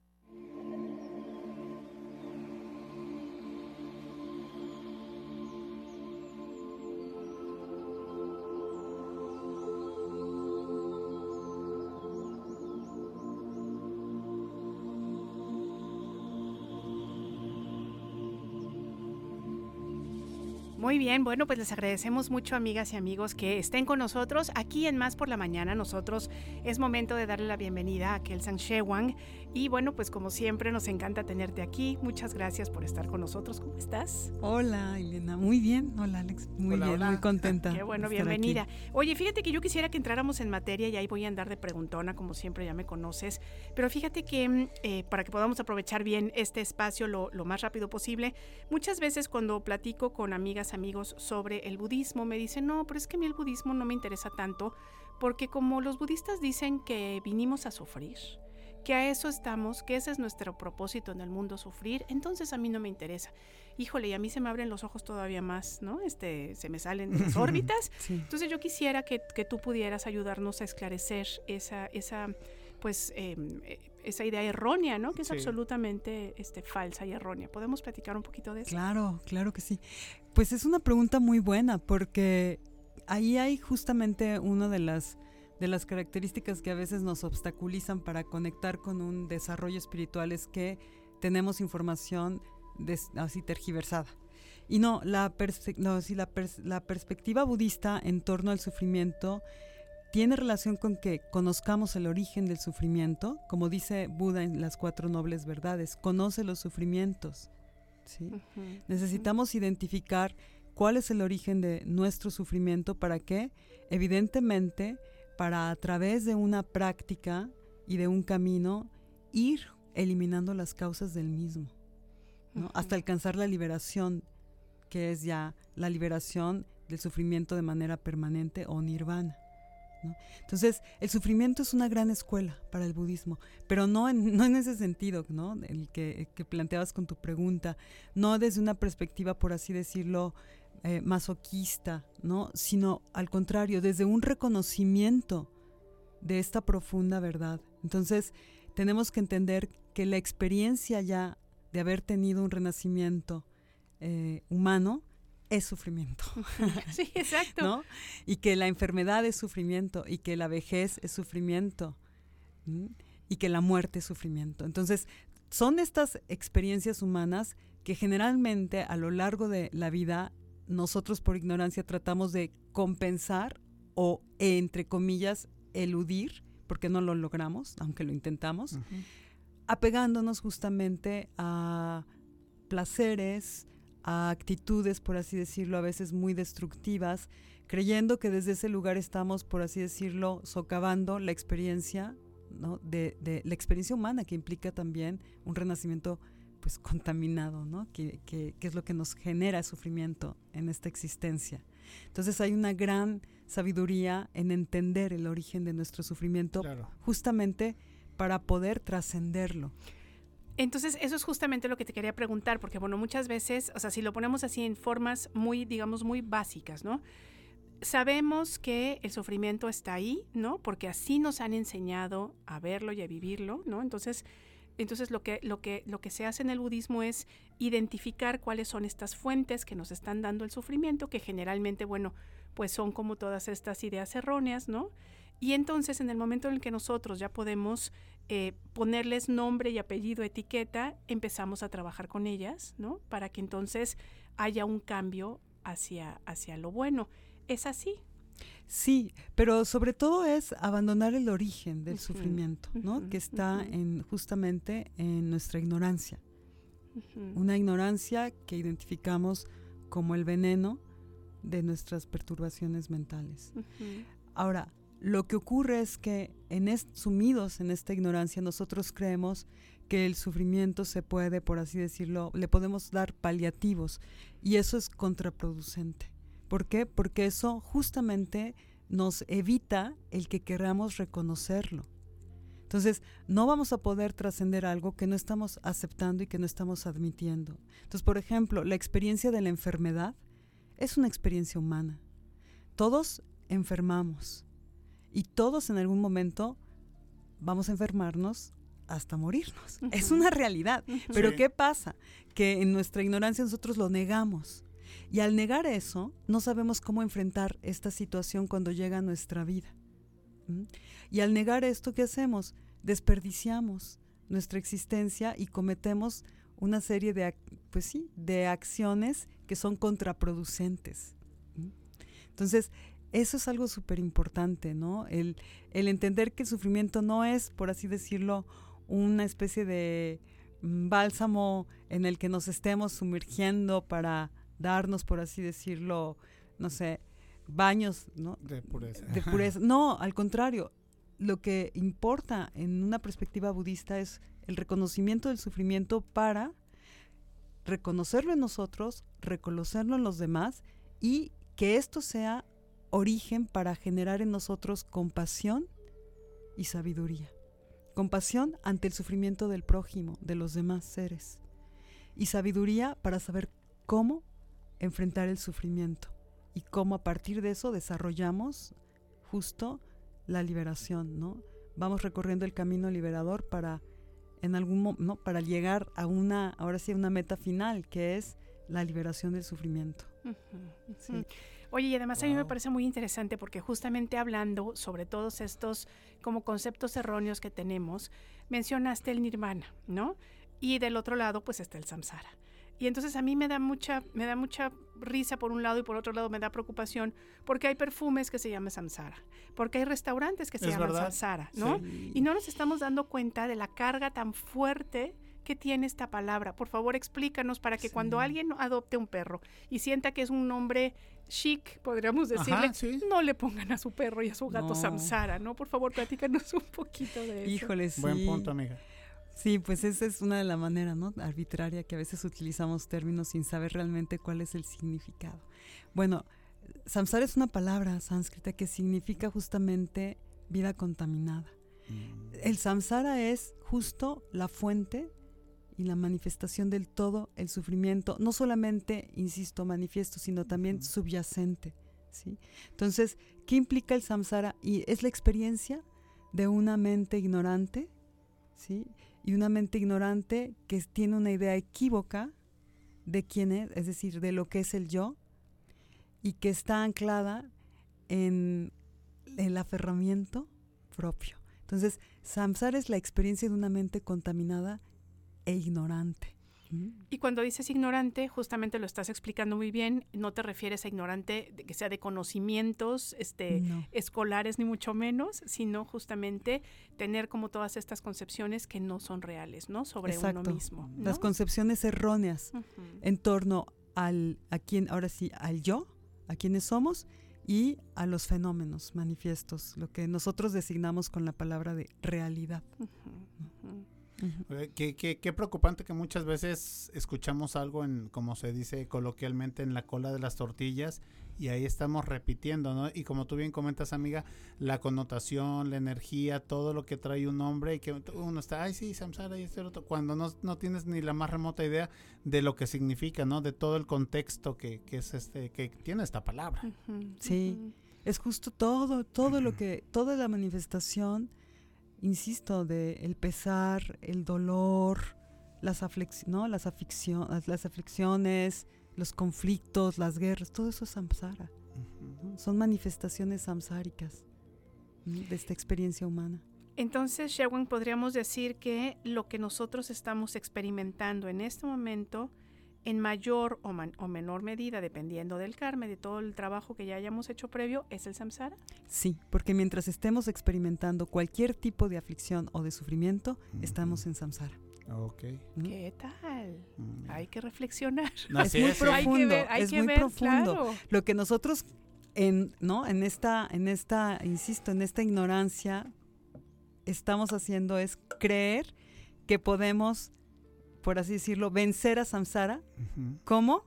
Muy bien, bueno, pues les agradecemos mucho, amigas y amigos, que estén con nosotros aquí en Más por la Mañana. Nosotros es momento de darle la bienvenida a Kelsan Shewang. Y bueno, pues como siempre, nos encanta tenerte aquí. Muchas gracias por estar con nosotros. ¿Cómo estás? Hola, Elena. Muy bien. Hola, Alex. Muy Hola, bien, hola. muy contenta. Qué bueno, bienvenida. aquí. Oye, fíjate que yo quisiera que entráramos en materia y ahí voy a andar de preguntona, como siempre ya me conoces. Pero fíjate que mm, eh, para que podamos aprovechar bien este espacio lo, lo más rápido posible, muchas veces cuando platico con amigas, amigos sobre el budismo, me dicen, no, pero es que a mí el budismo no me interesa tanto, porque como los budistas dicen que vinimos a sufrir, que a eso estamos, que ese es nuestro propósito en el mundo, sufrir, entonces a mí no me interesa. Híjole, y a mí se me abren los ojos todavía más, ¿no? Este, se me salen las órbitas. Sí. Entonces yo quisiera que, que tú pudieras ayudarnos a esclarecer esa, esa pues, eh, eh, esa idea errónea, ¿no? Que es Sí. absolutamente este, falsa y errónea. ¿Podemos platicar un poquito de eso? Claro, claro que sí. Pues es una pregunta muy buena porque ahí hay justamente una de las de las características que a veces nos obstaculizan para conectar con un desarrollo espiritual es que tenemos información así tergiversada. Y no, la, no, sí, la, pers- la perspectiva budista en torno al sufrimiento tiene relación con que conozcamos el origen del sufrimiento, como dice Buda en las cuatro nobles verdades, conoce los sufrimientos. Necesitamos identificar cuál es el origen de nuestro sufrimiento para que, evidentemente, para a través de una práctica y de un camino, ir eliminando las causas del mismo, hasta alcanzar la liberación, que es ya la liberación del sufrimiento de manera permanente o nirvana. Entonces, el sufrimiento es una gran escuela para el budismo, pero no en, no en ese sentido, ¿no? El que, que planteabas con tu pregunta, no desde una perspectiva, por así decirlo, eh, masoquista, ¿no? Sino al contrario, desde un reconocimiento de esta profunda verdad. Entonces, tenemos que entender que la experiencia ya de haber tenido un renacimiento eh, humano es sufrimiento. Sí, exacto. ¿no? Y que la enfermedad es sufrimiento y que la vejez es sufrimiento y que la muerte es sufrimiento. Entonces, son estas experiencias humanas que generalmente a lo largo de la vida nosotros por ignorancia tratamos de compensar o, entre comillas, eludir, porque no lo logramos, aunque lo intentamos, apegándonos justamente a placeres, a actitudes, por así decirlo, a veces muy destructivas, creyendo que desde ese lugar estamos, por así decirlo, socavando la experiencia, ¿no? de, de la experiencia humana que implica también un renacimiento pues contaminado, ¿no? Que, que- que es lo que nos genera sufrimiento en esta existencia. Entonces hay una gran sabiduría en entender el origen de nuestro sufrimiento Claro. justamente para poder trascenderlo. Entonces, eso es justamente lo que te quería preguntar, porque bueno, muchas veces, o sea, si lo ponemos así en formas muy, digamos, muy básicas, ¿no? Sabemos que el sufrimiento está ahí, ¿no? Porque así nos han enseñado a verlo y a vivirlo, ¿no? Entonces, entonces lo que, lo que, lo que se hace en el budismo es identificar cuáles son estas fuentes que nos están dando el sufrimiento, que generalmente, bueno, pues son como todas estas ideas erróneas, ¿no? Y entonces en el momento en el que nosotros ya podemos eh, ponerles nombre y apellido, etiqueta, empezamos a trabajar con ellas, ¿no? Para que entonces haya un cambio hacia, hacia lo bueno. ¿Es así? Sí, pero sobre todo es abandonar el origen del sufrimiento, ¿no? que está en justamente en nuestra ignorancia. Una ignorancia que identificamos como el veneno de nuestras perturbaciones mentales. Ahora, lo que ocurre es que en sumidos en esta ignorancia nosotros creemos que el sufrimiento se puede, por así decirlo, le podemos dar paliativos y eso es contraproducente. ¿Por qué? Porque eso justamente nos evita el que queramos reconocerlo. Entonces, no vamos a poder trascender algo que no estamos aceptando y que no estamos admitiendo. Entonces, por ejemplo, la experiencia de la enfermedad es una experiencia humana. Todos enfermamos y todos en algún momento vamos a enfermarnos hasta morirnos. Es Ujú. una realidad. Pero Sí. ¿qué pasa? Que en nuestra ignorancia nosotros lo negamos. Y al negar eso, no sabemos cómo enfrentar esta situación cuando llega a nuestra vida. ¿Mm? Y al negar esto, ¿qué hacemos? Desperdiciamos nuestra existencia y cometemos una serie de, pues sí, de acciones que son contraproducentes. ¿Mm? Entonces, eso es algo súper importante, ¿no? El, el entender que el sufrimiento no es, por así decirlo, una especie de mm, bálsamo en el que nos estemos sumergiendo para darnos, por así decirlo, no sé, baños, ¿no? De pureza. de pureza. No, al contrario, lo que importa en una perspectiva budista es el reconocimiento del sufrimiento para reconocerlo en nosotros, reconocerlo en los demás y que esto sea origen para generar en nosotros compasión y sabiduría. Compasión ante el sufrimiento del prójimo, de los demás seres. Y sabiduría para saber cómo enfrentar el sufrimiento y cómo a partir de eso desarrollamos justo la liberación, ¿no? Vamos recorriendo el camino liberador para en algún no, para llegar a una ahora sí a una meta final que es la liberación del sufrimiento. ujú, ujú. Sí. Oye, y además a mí me parece muy interesante porque justamente hablando sobre todos estos como conceptos erróneos que tenemos, mencionaste el nirvana, ¿no? Y del otro lado pues está el samsara. Y entonces a mí me da mucha me da mucha risa por un lado y por otro lado me da preocupación porque hay perfumes que se llaman samsara, porque hay restaurantes que se llaman verdad. samsara, ¿no? Sí. Y no nos estamos dando cuenta de la carga tan fuerte que tiene esta palabra. Por favor, explícanos para que cuando alguien adopte un perro y sienta que es un nombre chic, podríamos decirle, Ajá, sí. no le pongan a su perro y a su gato No. Samsara, ¿no? Por favor, platícanos un poquito de eso. Híjole, sí. Buen punto, amiga. Sí, pues esa es una de las maneras, ¿no? Arbitraria que a veces utilizamos términos sin saber realmente cuál es el significado. Bueno, samsara es una palabra sánscrita que significa justamente vida contaminada. El samsara es justo la fuente y la manifestación del todo el sufrimiento, no solamente, insisto, manifiesto, sino también Ujú. subyacente. ¿sí? Entonces, ¿qué implica el samsara? Y es la experiencia de una mente ignorante, ¿sí? Y una mente ignorante que tiene una idea equívoca de quién es, es decir, de lo que es el yo, y que está anclada en el aferramiento propio. Entonces, samsara es la experiencia de una mente contaminada e ignorante. ¿Mm? Y cuando dices ignorante, justamente lo estás explicando muy bien, no te refieres a ignorante de que sea de conocimientos este, No. escolares ni mucho menos, sino justamente tener como todas estas concepciones que no son reales, ¿no? Sobre uno mismo. ¿no? Las concepciones erróneas en torno al, a quién, ahora sí, al yo, a quienes somos y a los fenómenos manifiestos, lo que nosotros designamos con la palabra de realidad. Eh, Qué, qué- qué preocupante que muchas veces escuchamos algo en, como se dice coloquialmente, en la cola de las tortillas y ahí estamos repitiendo, ¿no? Y como tú bien comentas, amiga, la connotación, la energía, todo lo que trae un nombre y que uno está, ay, sí, Samsara y este otro, cuando no, no tienes ni la más remota idea de lo que significa, ¿no? De todo el contexto que, que es este, que tiene esta palabra. Sí. Es justo todo, todo lo que, toda la manifestación, insisto, de el pesar, el dolor, las, aflex- ¿no? las, afliccio- las, aflicciones, los conflictos, las guerras, todo eso es samsara. ¿no? Son manifestaciones samsáricas ¿no? de esta experiencia humana. Entonces, Shewin, podríamos decir que lo que nosotros estamos experimentando en este momento, en mayor o, man- o menor medida, dependiendo del karma, de todo el trabajo que ya hayamos hecho previo, es el samsara. Sí, porque mientras estemos experimentando cualquier tipo de aflicción o de sufrimiento, estamos en samsara. Ok. ¿no? ¿Qué tal? Mm. Hay que reflexionar. Muy es, sí. profundo. hay que ver, hay es que muy ver, profundo. claro. lo que nosotros en no en esta en esta insisto en esta ignorancia estamos haciendo es creer que podemos por así decirlo vencer a samsara Ujú. cómo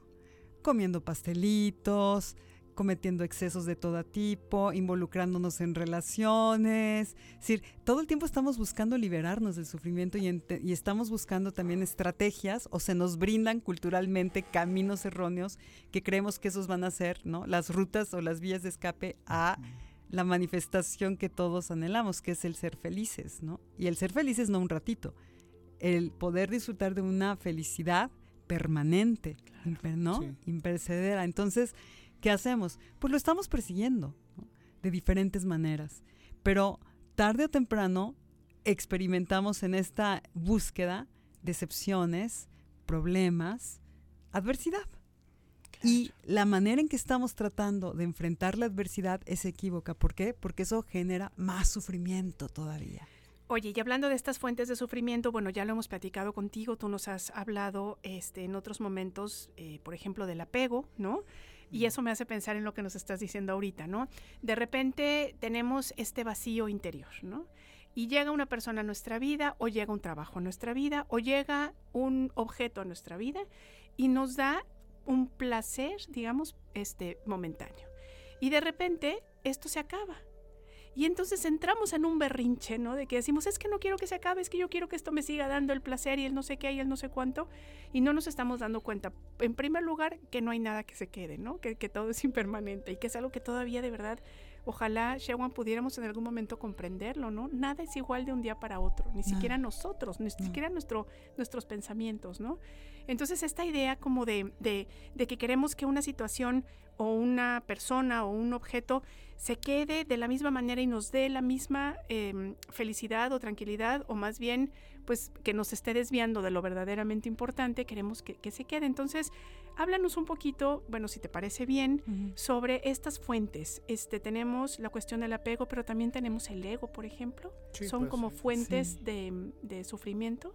comiendo pastelitos cometiendo excesos de todo tipo, involucrándonos en relaciones. Es decir, todo el tiempo estamos buscando liberarnos del sufrimiento y, y estamos buscando también estrategias o se nos brindan culturalmente caminos erróneos que creemos que esos van a ser ¿no? las rutas o las vías de escape a la manifestación que todos anhelamos, que es el ser felices. ¿no? Y el ser felices no un ratito, el poder disfrutar de una felicidad permanente, imper- ¿no? Sí. impercedera. Entonces, ¿qué hacemos? Pues lo estamos persiguiendo ¿no? de diferentes maneras, pero tarde o temprano experimentamos en esta búsqueda decepciones, problemas, adversidad. Y la manera en que estamos tratando de enfrentar la adversidad es equívoca. ¿Por qué? Porque eso genera más sufrimiento todavía. Oye, y hablando de estas fuentes de sufrimiento, bueno, ya lo hemos platicado contigo, tú nos has hablado este, en otros momentos, eh, por ejemplo, del apego, ¿no? Y eso me hace pensar en lo que nos estás diciendo ahorita, ¿no? De repente tenemos este vacío interior, ¿no? Y llega una persona a nuestra vida, o llega un trabajo a nuestra vida, o llega un objeto a nuestra vida y nos da un placer, digamos, este momentáneo. Y de repente esto se acaba. Y entonces entramos en un berrinche, ¿no? De que decimos, es que no quiero que se acabe, es que yo quiero que esto me siga dando el placer y el no sé qué y el no sé cuánto. Y no nos estamos dando cuenta, en primer lugar, que no hay nada que se quede, ¿no? Que, que todo es impermanente y que es algo que todavía de verdad, ojalá, Shewan, pudiéramos en algún momento comprenderlo, ¿no? Nada es igual de un día para otro, ni siquiera nosotros, ni siquiera nuestro, nuestros pensamientos, ¿no? Entonces esta idea como de, de, de que queremos que una situación o una persona o un objeto se quede de la misma manera y nos dé la misma eh, felicidad o tranquilidad, o más bien, pues que nos esté desviando de lo verdaderamente importante, queremos que, que se quede. Entonces, háblanos un poquito, bueno, si te parece bien, sobre estas fuentes. Este, tenemos la cuestión del apego, pero también tenemos el ego, por ejemplo. Sí, Son pues, como fuentes Sí. de, de sufrimiento.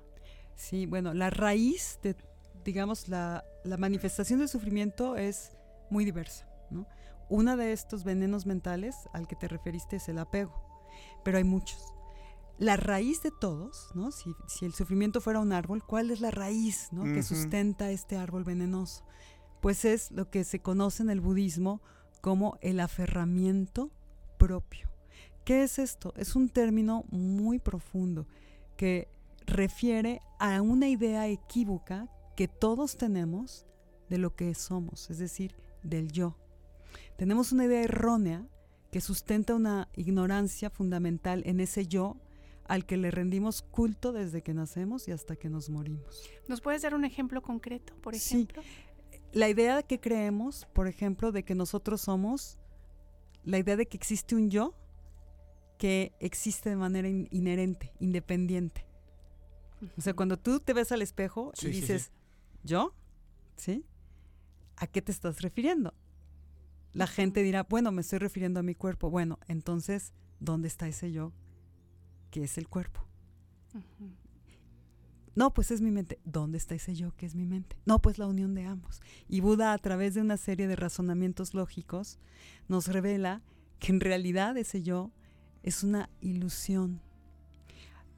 Sí, bueno, la raíz de, digamos, la, la manifestación del sufrimiento es muy diversa, ¿no? Una de estos venenos mentales al que te referiste es el apego, pero hay muchos. La raíz de todos, ¿no? Si, si el sufrimiento fuera un árbol, ¿cuál es la raíz ¿no? que sustenta este árbol venenoso? Pues es lo que se conoce en el budismo como el aferramiento propio. ¿Qué es esto? Es un término muy profundo que refiere a una idea equívoca que todos tenemos de lo que somos, es decir, del yo. Tenemos una idea errónea que sustenta una ignorancia fundamental en ese yo al que le rendimos culto desde que nacemos y hasta que nos morimos. ¿Nos puedes dar un ejemplo concreto, por Sí. ejemplo? La idea que creemos, por ejemplo, de que nosotros somos, la idea de que existe un yo que existe de manera in- inherente, independiente. O sea, cuando tú te ves al espejo Sí, y sí, sí. dices, ¿yo? ¿Sí? ¿A qué te estás refiriendo? La gente dirá, bueno, me estoy refiriendo a mi cuerpo. Bueno, entonces, ¿dónde está ese yo que es el cuerpo? No, pues es mi mente. ¿Dónde está ese yo que es mi mente? No, pues la unión de ambos. Y Buda, a través de una serie de razonamientos lógicos, nos revela que en realidad ese yo es una ilusión.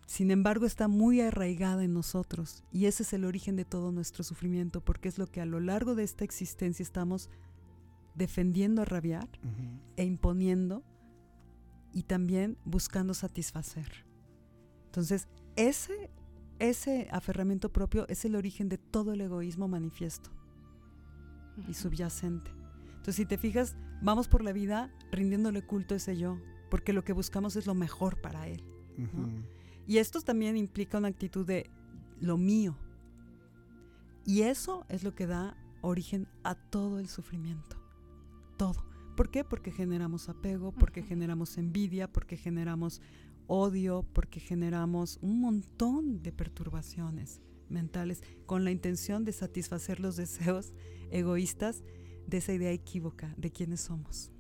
sin embargo está muy arraigada en nosotros y ese es el origen de todo nuestro sufrimiento porque es lo que a lo largo de esta existencia estamos defendiendo a rabiar e imponiendo y también buscando satisfacer. Entonces, ese, ese aferramiento propio es el origen de todo el egoísmo manifiesto y subyacente. Entonces, si te fijas, vamos por la vida rindiéndole culto a ese yo, porque lo que buscamos es lo mejor para él. Y esto también implica una actitud de lo mío. Y eso es lo que da origen a todo el sufrimiento. Todo. ¿Por qué? Porque generamos apego, porque generamos envidia, porque generamos odio, porque generamos un montón de perturbaciones mentales con la intención de satisfacer los deseos egoístas de esa idea equívoca de quiénes somos.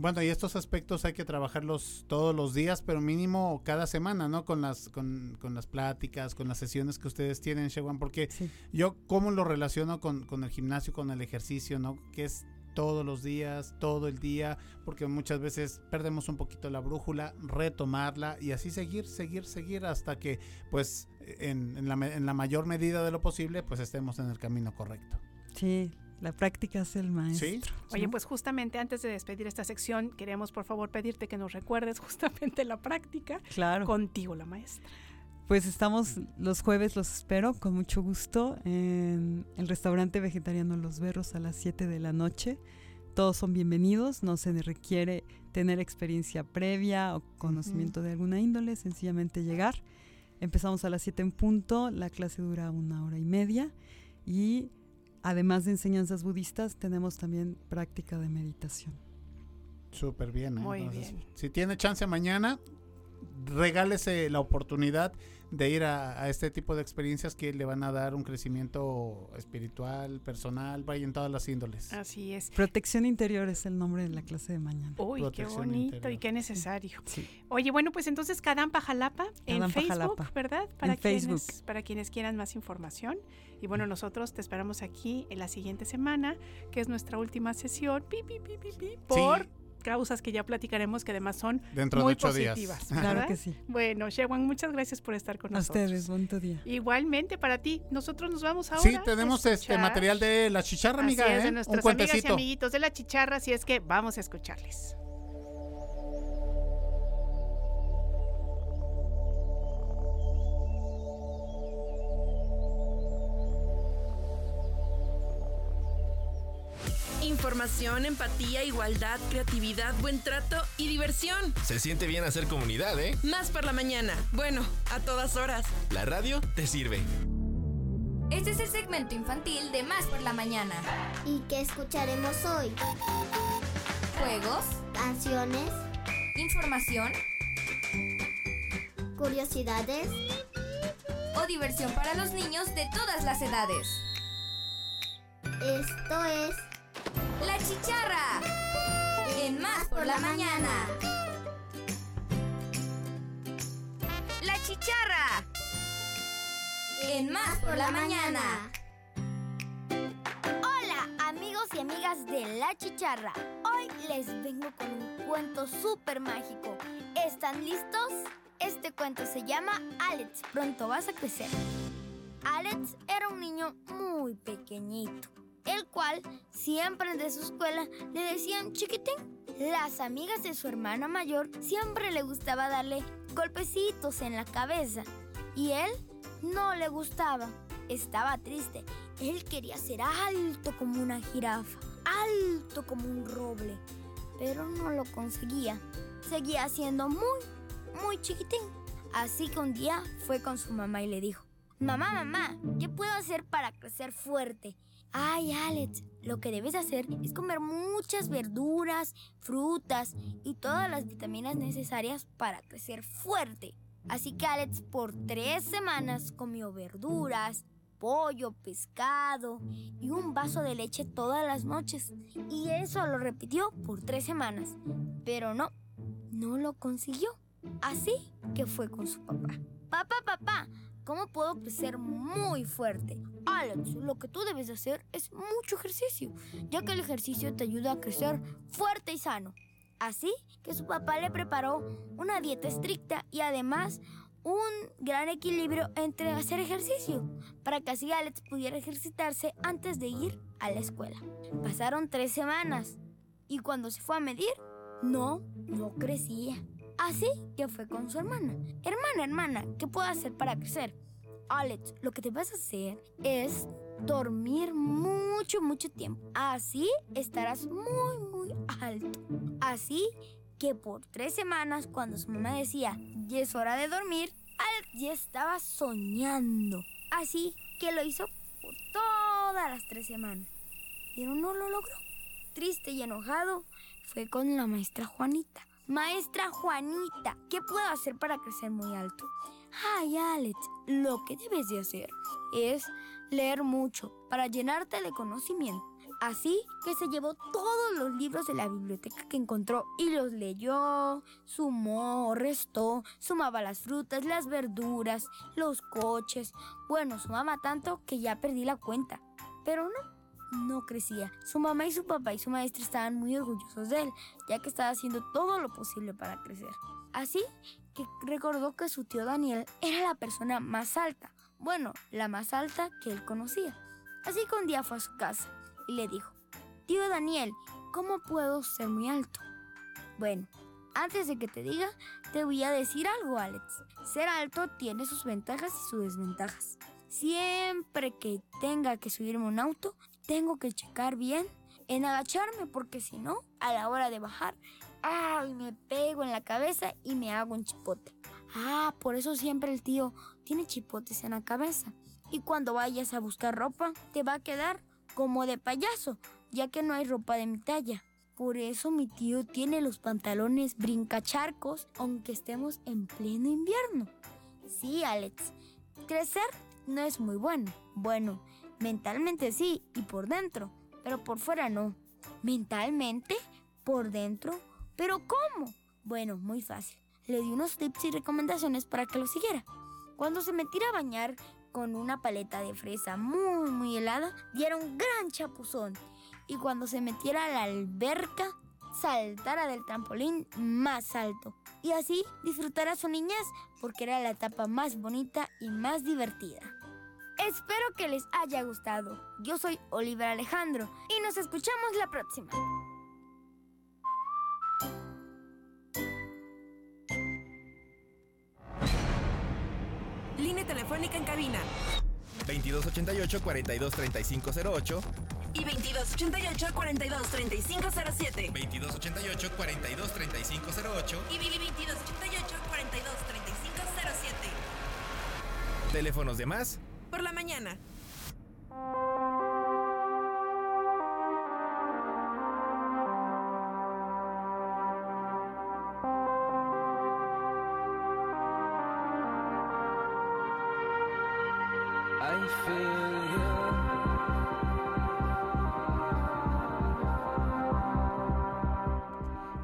Bueno, y estos aspectos hay que trabajarlos todos los días, pero mínimo cada semana, ¿no? Con las, con, con las pláticas, con las sesiones que ustedes tienen, Shewan, porque Sí. yo cómo lo relaciono con, con el gimnasio, con el ejercicio, ¿no? Que es todos los días, todo el día, porque muchas veces perdemos un poquito la brújula, retomarla y así seguir, seguir, seguir hasta que, pues, en, en la, me- en la mayor medida de lo posible, pues estemos en el camino correcto. Sí, la práctica es el maestro. Oye, pues justamente antes de despedir esta sección, queremos por favor pedirte que nos recuerdes justamente la práctica claro. contigo, la maestra. Pues estamos los jueves, los espero con mucho gusto en el restaurante vegetariano Los Berros a las 7 de la noche. Todos son bienvenidos, no se requiere tener experiencia previa o conocimiento de alguna índole, sencillamente llegar. Empezamos a las 7 en punto, la clase dura una hora y media y además de enseñanzas budistas tenemos también práctica de meditación. Súper bien. ¿eh? Muy Entonces, bien. Si tiene chance mañana, regálese la oportunidad de ir a, a este tipo de experiencias que le van a dar un crecimiento espiritual, personal, vaya en todas las índoles. Así es. Protección interior es el nombre de la clase de mañana. Uy, qué Protección bonito interior. y qué necesario. Sí. Oye, bueno, pues entonces Kadampa Jalapa en Kadampa Facebook, Jalapa. ¿verdad? Para En quienes, Facebook. para quienes quieran más información. Y bueno, nosotros te esperamos aquí en la siguiente semana, que es nuestra última sesión, pi, pi, pi, pi, pi, por causas que ya platicaremos, que además son Dentro muy de ocho positivas. días. Claro ¿verdad? que sí. Bueno, Shewan, muchas gracias por estar con A nosotros. ustedes, bonito día. Igualmente para ti, nosotros nos vamos ahora. Sí, a tenemos este material de la chicharra, Así amiga, es, de ¿eh? nuestras un amigas y amiguitos de la chicharra, así es que vamos a escucharles. Información, empatía, igualdad, creatividad, buen trato y diversión. Se siente bien hacer comunidad, ¿eh? Más por la mañana. Bueno, a todas horas. La radio te sirve. Este es el segmento infantil de Más por la Mañana. ¿Y qué escucharemos hoy? Juegos, Canciones, información curiosidades. o diversión para los niños de todas las edades. Esto es La chicharra. En Más por la Mañana. La chicharra. En Más por la Mañana. Hola amigos y amigas de La Chicharra. Hoy les vengo con un cuento súper mágico. ¿Están listos? Este cuento se llama Alex, pronto vas a crecer. Alex era un niño muy pequeñito, el cual siempre de su escuela le decían chiquitín. Las amigas de su hermana mayor siempre le gustaba darle golpecitos en la cabeza y él no le gustaba. Estaba triste. Él quería ser alto como una jirafa, alto como un roble, pero no lo conseguía. Seguía siendo muy, muy chiquitín. Así que un día fue con su mamá y le dijo, Mamá, mamá, ¿qué puedo hacer para crecer fuerte? Ay, Alex, lo que debes hacer es comer muchas verduras, frutas y todas las vitaminas necesarias para crecer fuerte. Así que Alex por tres semanas comió verduras, pollo, pescado y un vaso de leche todas las noches. Y eso lo repitió por tres semanas. Pero no, no lo consiguió. Así que fue con su papá. Papá, papá, ¿cómo puedo crecer muy fuerte? Alex, lo que tú debes hacer es mucho ejercicio, ya que el ejercicio te ayuda a crecer fuerte y sano. Así que su papá le preparó una dieta estricta y además un gran equilibrio entre hacer ejercicio, para que así Alex pudiera ejercitarse antes de ir a la escuela. Pasaron tres semanas y cuando se fue a medir, no, no crecía. Así que fue con su hermana. Hermana, hermana, ¿qué puedo hacer para crecer? Alex, lo que te vas a hacer es dormir mucho, mucho tiempo. Así estarás muy, muy alto. Así que por tres semanas, cuando su mamá decía, ya es hora de dormir, Alex ya estaba soñando. Así que lo hizo por todas las tres semanas. Pero no lo logró. Triste y enojado, fue con la maestra Juanita. Maestra Juanita, ¿qué puedo hacer para crecer muy alto? Ay, Alex, lo que debes de hacer es leer mucho para llenarte de conocimiento. Así que se llevó todos los libros de la biblioteca que encontró y los leyó, sumó, restó, sumaba las frutas, las verduras, los coches. Bueno, sumaba tanto que ya perdí la cuenta. Pero no, no crecía. Su mamá y su papá y su maestra estaban muy orgullosos de él, ya que estaba haciendo todo lo posible para crecer. Así que recordó que su tío Daniel era la persona más alta, bueno, la más alta que él conocía. Así que un día fue a su casa y le dijo, tío Daniel, ¿cómo puedo ser muy alto? Bueno, antes de que te diga, te voy a decir algo, Alex. Ser alto tiene sus ventajas y sus desventajas. Siempre que tenga que subirme un auto, tengo que checar bien en agacharme porque si no, a la hora de bajar, ay, me pego en la cabeza y me hago un chipote. Ah, por eso siempre el tío tiene chipotes en la cabeza. Y cuando vayas a buscar ropa, te va a quedar como de payaso, ya que no hay ropa de mi talla. Por eso mi tío tiene los pantalones brincacharcos, aunque estemos en pleno invierno. Sí, Alex, crecer no es muy bueno. Bueno, mentalmente sí y por dentro, pero por fuera no. Mentalmente, por dentro, pero ¿cómo? Bueno, muy fácil. Le di unos tips y recomendaciones para que lo siguiera. Cuando se metiera a bañar con una paleta de fresa muy, muy helada, diera un gran chapuzón. Y cuando se metiera a la alberca, saltara del trampolín más alto. Y así disfrutara su niñez porque era la etapa más bonita y más divertida. Espero que les haya gustado. Yo soy Oliver Alejandro y nos escuchamos la próxima. Línea telefónica en cabina 2288-423508 y 2288-423507. 2288-423508 Y 2288-423507. Teléfonos de más Por la mañana.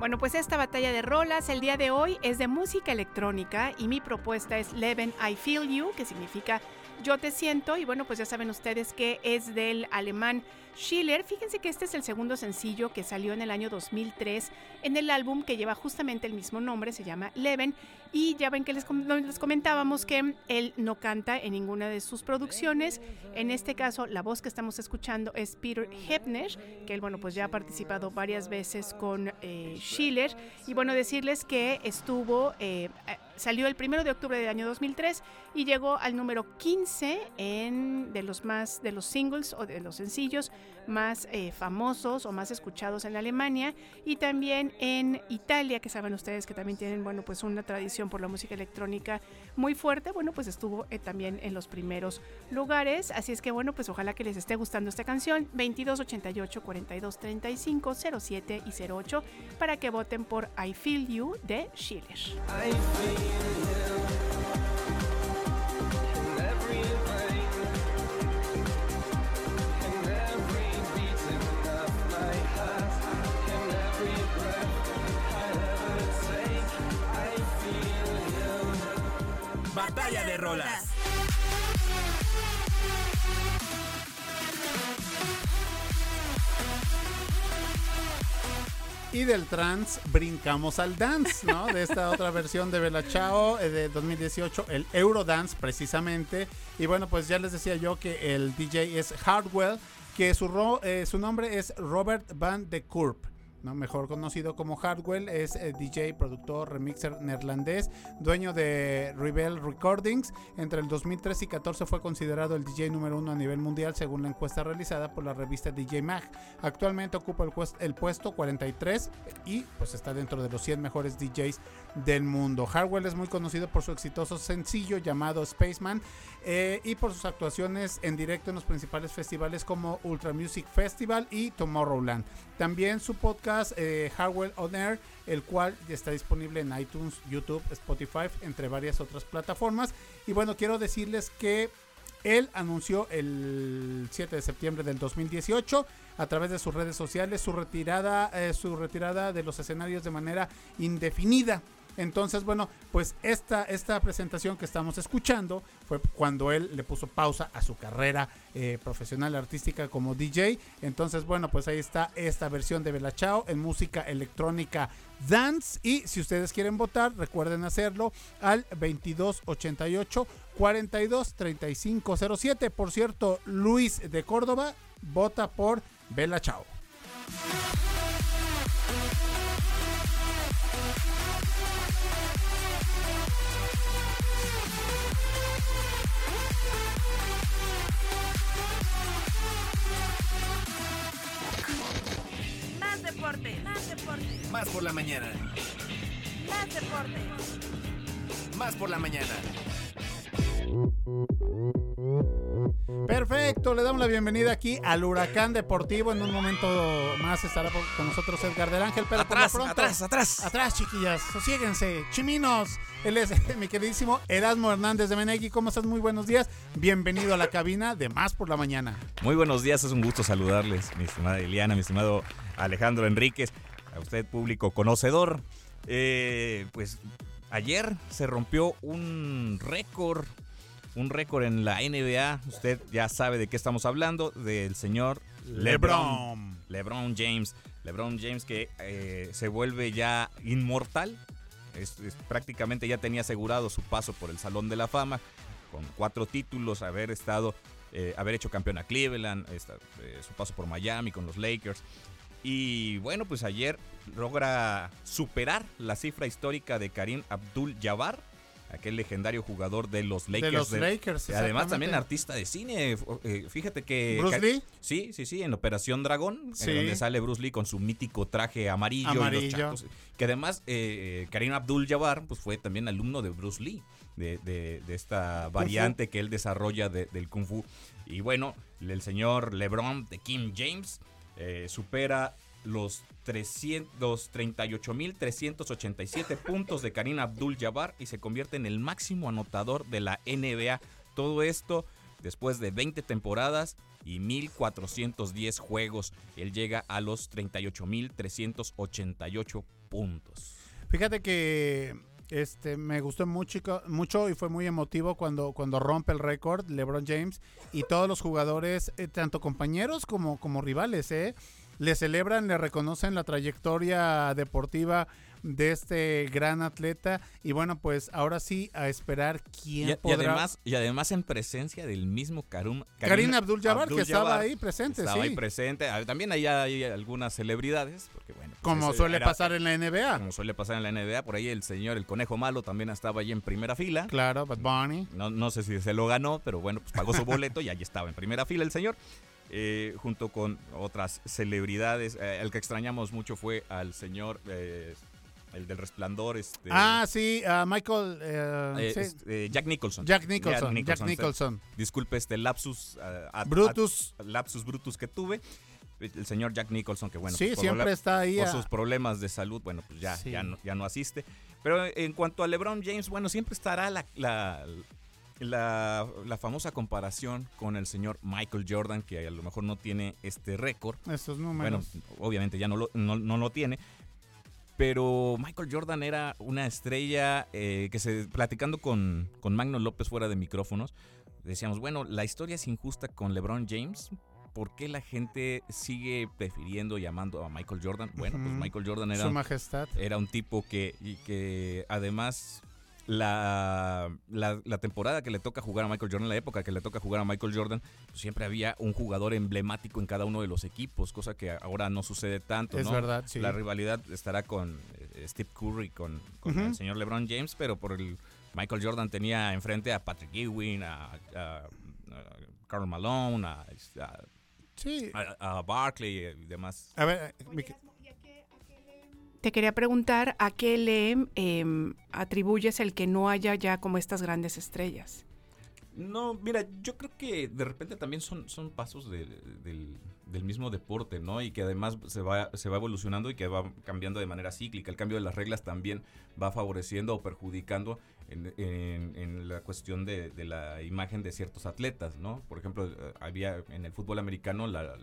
Bueno, pues esta batalla de rolas el día de hoy es de música electrónica y mi propuesta es Leven I Feel You, que significa yo te siento. Y bueno, pues ya saben ustedes que es del alemán Schiller. Fíjense que este es el segundo sencillo que salió en el año 2003 en el álbum que lleva justamente el mismo nombre, se llama Leven. Y ya ven que les, com- les comentábamos que él no canta en ninguna de sus producciones. En este caso, la voz que estamos escuchando es Peter Hebner, que él, bueno, pues ya ha participado varias veces con eh, Schiller. Y bueno, decirles que estuvo, eh, salió el primero de octubre del año 2003 y llegó al número 15 en, de los más, de los singles o de los sencillos más eh, famosos o más escuchados en Alemania y también en Italia, que saben ustedes que también tienen, bueno, pues una tradición por la música electrónica muy fuerte, bueno, pues estuvo eh, también en los primeros lugares, así es que bueno, pues ojalá que les esté gustando esta canción, 2288 4235 07 y 08 para que voten por I Feel You de Schiller. Batalla de rolas. Y del trance brincamos al dance, ¿no? De esta otra versión de Bella Chao eh, de 2018, el Eurodance precisamente. Y bueno, pues ya les decía yo que el DJ es Hardwell, que su, ro- eh, su nombre es Robert Van de Kurp. Mejor conocido como Hardwell, es eh, DJ, productor, remixer neerlandés, dueño de Rebel Recordings. Entre el 2013 y 14 fue considerado el DJ número uno a nivel mundial según la encuesta realizada por la revista DJ Mag. Actualmente ocupa el, el puesto 43 y pues está dentro de los 100 mejores DJs del mundo. Hardwell es muy conocido por su exitoso sencillo llamado Spaceman eh, y por sus actuaciones en directo en los principales festivales como Ultra Music Festival y Tomorrowland. También su podcast eh, Hardwell On Air, el cual ya está disponible en iTunes, YouTube, Spotify, entre varias otras plataformas. Y bueno, quiero decirles que él anunció el 7 de septiembre del 2018 a través de sus redes sociales su retirada, eh, su retirada de los escenarios de manera indefinida. Entonces, bueno, pues esta, esta presentación que estamos escuchando fue cuando él le puso pausa a su carrera eh, profesional artística como DJ. Entonces, bueno, pues ahí está esta versión de Bella Chao en música electrónica dance. Y si ustedes quieren votar, recuerden hacerlo al 2288 42 3507. Por cierto, Luis de Córdoba vota por Bella Chao. Por la mañana. más deporte. Más por la mañana. Perfecto, le damos la bienvenida aquí al Huracán Deportivo. En un momento más estará con nosotros Edgar del Ángel, pero Atrás, por lo pronto, atrás, atrás. Atrás, chiquillas, sosiéguense, chiminos. Él es mi queridísimo Erasmo Hernández de Menegui. ¿Cómo estás? Muy buenos días. Bienvenido a la cabina de Más por la Mañana. Muy buenos días, es un gusto saludarles, mi estimada Eliana, mi estimado Alejandro Enríquez, a usted público conocedor. Eh, pues ayer se rompió un récord, un récord en la NBA. Usted ya sabe de qué estamos hablando, del señor LeBron. LeBron James. LeBron James que eh, se vuelve ya inmortal. Es- es- prácticamente ya tenía asegurado su paso por el Salón de la Fama con cuatro títulos, haber estado, eh, haber hecho campeón a Cleveland, esta- eh, su paso por Miami con los Lakers. Y bueno, pues ayer logra superar la cifra histórica de Karim Abdul-Jabbar, aquel legendario jugador de los Lakers. los Lakers, y Además también artista de cine. Eh, Fíjate que... ¿Bruce Lee? Sí, sí, sí, en Operación Dragón, en donde sale Bruce Lee con su mítico traje amarillo. y los chacos. que además eh, Karim Abdul-Jabbar pues, fue también alumno de Bruce Lee, de, de- de esta variante que él desarrolla de- del Kung Fu. Y bueno, el señor LeBron de Kim James eh, supera los 300 38.387 puntos de Karim Abdul-Jabbar y se convierte en el máximo anotador de la NBA. Todo esto después de 20 temporadas y 1.410 juegos. Él llega a los 38.388 puntos. Fíjate que este me gustó mucho, mucho y fue muy emotivo cuando, cuando rompe el récord LeBron James y todos los jugadores, eh, tanto compañeros como, como rivales, ¿eh? Le celebran, le reconocen la trayectoria deportiva de este gran atleta y bueno pues ahora sí a esperar quién Y, y podrá además, y además en presencia del mismo Karim, Karim Abdul-Jabbar, que estaba ahí presente, Estaba sí. ahí presente. Ah, También ahí hay algunas celebridades, porque bueno. pues como suele era- pasar en la NBA. Como suele pasar en la NBA, por ahí el señor, el conejo malo, también estaba ahí en primera fila. Claro, Bad Bunny. No, no sé si se lo ganó, pero bueno, pues pagó su boleto y allí estaba en primera fila el señor. Eh, junto con otras celebridades. Eh, el que extrañamos mucho fue al señor, eh, el del resplandor. Este, Ah, sí, a Michael sí. este, Jack Nicholson. Jack Nicholson, Jack Nicholson. disculpe este lapsus. ad- Brutus. ad- lapsus brutus que tuve. El señor Jack Nicholson, que bueno. Sí, pues, siempre está ahí Por a- sus problemas de salud, bueno, pues ya, Sí. ya, no, ya no asiste. Pero en cuanto a LeBron James, bueno, siempre estará la, la, la, la famosa comparación con el señor Michael Jordan, que a lo mejor no tiene este récord. Estos Bueno, números. obviamente ya no lo, no, no lo tiene. Pero Michael Jordan era una estrella eh, que se, platicando con, con Magno López fuera de micrófonos, decíamos, bueno, la historia es injusta con LeBron James ¿por qué la gente sigue prefiriendo llamando a Michael Jordan? Bueno, pues. Michael Jordan era Su majestad. era un tipo que, y que además la, la, la temporada que le toca jugar a Michael Jordan, la época que le toca jugar a Michael Jordan, pues siempre había un jugador emblemático en cada uno de los equipos, cosa que ahora no sucede tanto. Es ¿no? verdad, sí. La rivalidad estará con eh, Steve Curry, con, con el señor LeBron James, pero por el Michael Jordan tenía enfrente a Patrick Ewing, a, a, a Karl Malone, a, a, Sí. a- a Barkley y demás. A ver, eh, mi- Te quería preguntar a qué le em, atribuyes el que no haya ya como estas grandes estrellas. No, mira, yo creo que de repente también son, son pasos de- del, mismo deporte, ¿no? Y que además se va, se va evolucionando y que va cambiando de manera cíclica. El cambio de las reglas también va favoreciendo o perjudicando en, en- en la cuestión de, de la imagen de ciertos atletas, ¿no? Por ejemplo, eh, había en el fútbol americano la,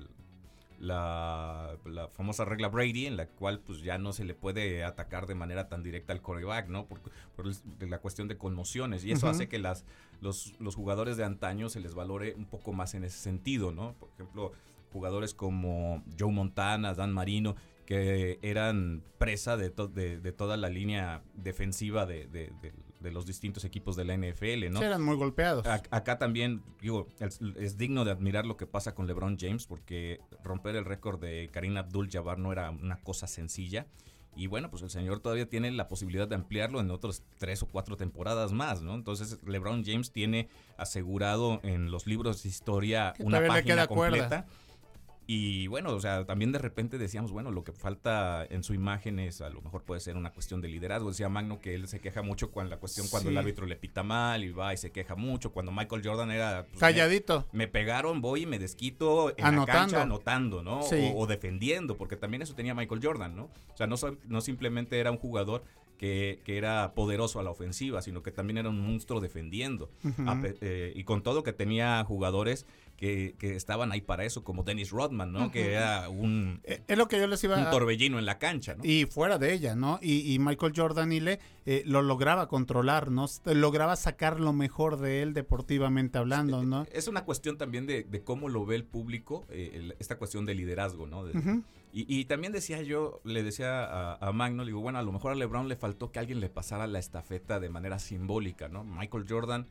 la, la famosa regla Brady, en la cual pues ya no se le puede atacar de manera tan directa al coreback, ¿no? Por, por la cuestión de conmociones. Y eso hace que las, los, los jugadores de antaño se les valore un poco más en ese sentido, ¿no? Por ejemplo, jugadores como Joe Montana, Dan Marino, que eran presa de, to- de, de toda la línea defensiva de, de- de- los distintos equipos de la NFL, ¿no? sí, eran muy golpeados. Ac- Acá también, digo, es, es digno de admirar lo que pasa con LeBron James porque romper el récord de Karim Abdul-Jabbar no era una cosa sencilla. Y bueno, pues el señor todavía tiene la posibilidad de ampliarlo en otras tres o cuatro temporadas más, ¿no? Entonces LeBron James tiene asegurado en los libros de historia Que una página cuerda. Y bueno, o sea, también de repente decíamos, bueno, lo que falta en su imagen es a lo mejor puede ser una cuestión de liderazgo. Decía Magno que él se queja mucho con la cuestión cuando Sí. el árbitro le pita mal y va y se queja mucho. Cuando Michael Jordan era... pues, Calladito. Me, me pegaron, voy y me desquito en Anotando. la cancha anotando, ¿no? Sí. O, o defendiendo, porque también eso tenía Michael Jordan, ¿no? O sea, no, no simplemente era un jugador que, que era poderoso a la ofensiva, sino que también era un monstruo defendiendo. A eh, y con todo que tenía jugadores que, que estaban ahí para eso, como Dennis Rodman, ¿no? Que era un, Eh, Es lo que yo les iba un a... torbellino en la cancha, ¿no? Y fuera de ella, ¿no? Y, y Michael Jordan Ile eh, lo lograba controlar, ¿no? Lograba sacar lo mejor de él deportivamente hablando, ¿no? Es una cuestión también de, de cómo lo ve el público, eh, el- esta cuestión de liderazgo, ¿no? De- y, y también decía yo, le decía a, a Magno, le digo, bueno, a lo mejor a LeBron le faltó que alguien le pasara la estafeta de manera simbólica, ¿no? Michael Jordan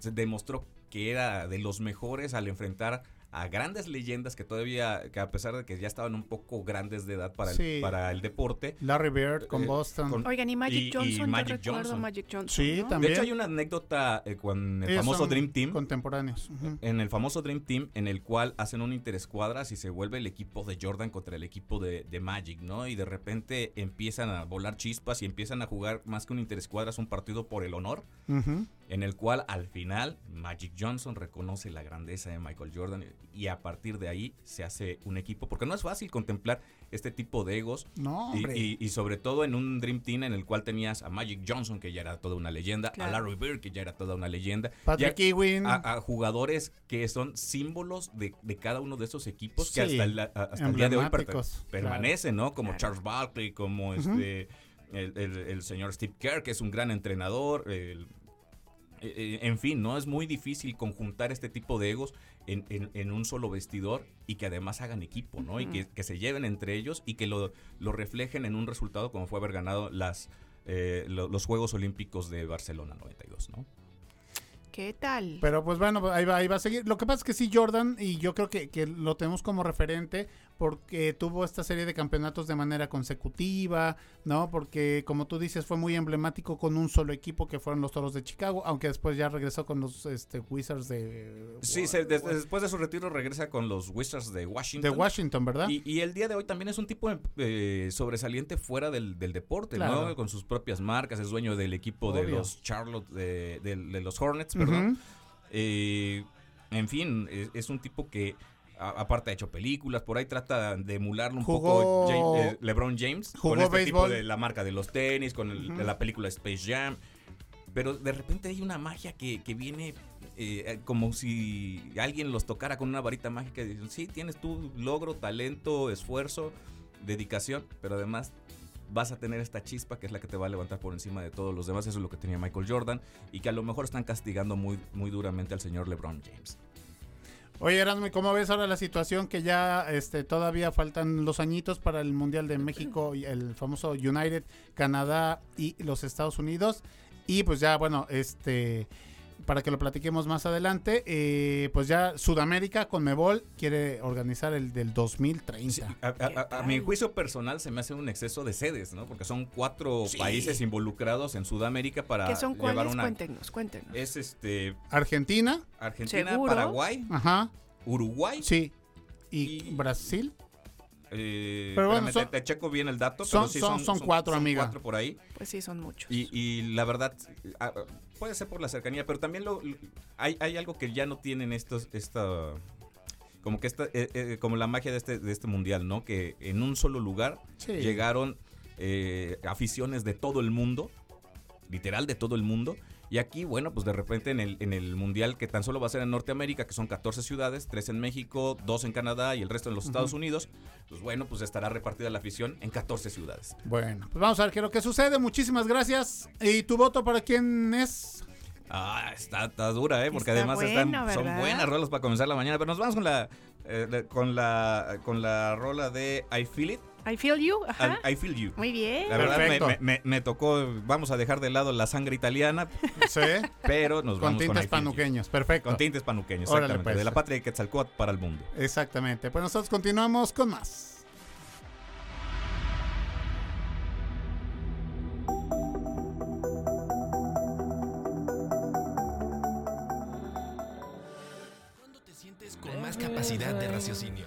se demostró que era de los mejores al enfrentar a grandes leyendas que todavía, que a pesar de que ya estaban un poco grandes de edad para, Sí. el, para el deporte. Larry Bird con eh, Boston. con- Oigan, y Magic y- Johnson, yo Magic recuerdo Johnson. Magic Johnson. Sí, ¿no? también. De hecho, hay una anécdota eh, con el Ellos famoso Dream Team. Contemporáneos. Ujú. En el famoso Dream Team, en el cual hacen un interescuadras y se vuelve el equipo de Jordan contra el equipo de, de Magic, ¿no? Y de repente empiezan a volar chispas y empiezan a jugar más que un interescuadras, un partido por el honor, en el cual al final Magic Johnson reconoce la grandeza de Michael Jordan y a partir de ahí se hace un equipo, porque no es fácil contemplar este tipo de egos No, y, hombre. y- y sobre todo en un Dream Team en el cual tenías a Magic Johnson, que ya era toda una leyenda, Claro. a Larry Bird, que ya era toda una leyenda, Patrick y a- Ewing. a, a jugadores que son símbolos de, de cada uno de esos equipos que hasta, el, a- hasta el día de hoy permanecen, ¿no? Como Claro. Charles Barkley, como este el, el- el señor Steve Kerr, que es un gran entrenador. el- eh, eh, en fin, ¿no? Es muy difícil conjuntar este tipo de egos en, en- en un solo vestidor y que además hagan equipo, ¿no? Y que, que se lleven entre ellos y que lo, lo reflejen en un resultado como fue haber ganado las, eh, lo- los Juegos Olímpicos de Barcelona 92, ¿no? ¿Qué tal? Pero pues bueno, ahí va, ahí va a seguir. Lo que pasa es que sí, Jordan, y yo creo que, que lo tenemos como referente porque tuvo esta serie de campeonatos de manera consecutiva, ¿no? Porque como tú dices, fue muy emblemático con un solo equipo que fueron los Toros de Chicago, aunque después ya regresó con los este, Wizards de... Sí, se- des- después de su retiro regresa con los Wizards de de Washington. Washington, ¿verdad? Y, y el día de hoy también es un tipo eh, sobresaliente fuera del, del deporte, Claro. ¿no? Con sus propias marcas, es dueño del equipo de los Charlotte, de, de- de los Hornets, perdón. Ujú. Eh, en fin, es, es un tipo que a- aparte ha hecho películas, por ahí trata de emularlo un Jugó- poco James- eh, LeBron James jugó con este tipo de la marca de los tenis, con el- Ujú. de la película Space Jam. Pero de repente hay una magia que, que viene eh, como si alguien los tocara con una varita mágica y dicen, sí, tienes tu logro, talento, esfuerzo, dedicación, pero además vas a tener esta chispa que es la que te va a levantar por encima de todos los demás. Eso es lo que tenía Michael Jordan y que a lo mejor están castigando muy, muy duramente al señor LeBron James. Oye, Erasmo, ¿y ¿cómo ves ahora la situación que ya este, todavía faltan los añitos para el Mundial de México y el famoso United, Canadá y los Estados Unidos? Y pues ya, bueno, este para que lo platiquemos más adelante, eh, pues ya Sudamérica con Mebol quiere organizar el del 2030. A, a- a- a mi juicio personal se me hace un exceso de sedes, ¿no? Porque son cuatro países involucrados en Sudamérica para ¿Qué son llevar cuáles? una. Cuéntenos, cuéntenos. Es este Argentina, Argentina, ¿Seguro? Paraguay, ajá, Uruguay. sí. Y, Y- Brasil, eh, Pero bueno, espérame, son- te, te checo bien el dato, son- pero sí son- son cuatro, amiga. cuatro por ahí. Pues sí, son muchos. Y, y la verdad, ah, puede ser por la cercanía, pero también lo, lo- hay, hay algo que ya no tienen estos, esta, como que esta, eh, eh, como la magia de este, de este mundial, ¿no? Que en un solo lugar Sí. llegaron eh, aficiones de todo el mundo, literal de todo el mundo. Y aquí, bueno, pues de repente en el, en el mundial que tan solo va a ser en Norteamérica, que son 14 ciudades, 3 en México, 2 en Canadá y el resto en los Estados Unidos, pues bueno, pues estará repartida la afición en 14 ciudades. Bueno, pues vamos a ver qué es lo que sucede. Muchísimas gracias. ¿Y tu voto para quién es? Ah, está, está dura, ¿eh? Porque Está además bueno, están, son buenas rolas para comenzar la mañana. Pero nos vamos con la, eh, la- con la con la rola de I Feel It. I feel you, ajá. I, I Feel You. Muy bien. La verdad me, Perfecto. me- me- me tocó, vamos a dejar de lado la sangre italiana, Sí. pero nos Con vamos con tintes Feel You. panuqueños. Perfecto. Con tintes panuqueños, Órale, exactamente. pues. De la patria de Quetzalcóatl para el mundo. Exactamente. Pues nosotros continuamos con más. ¿Cuándo te sientes con más capacidad de raciocinio?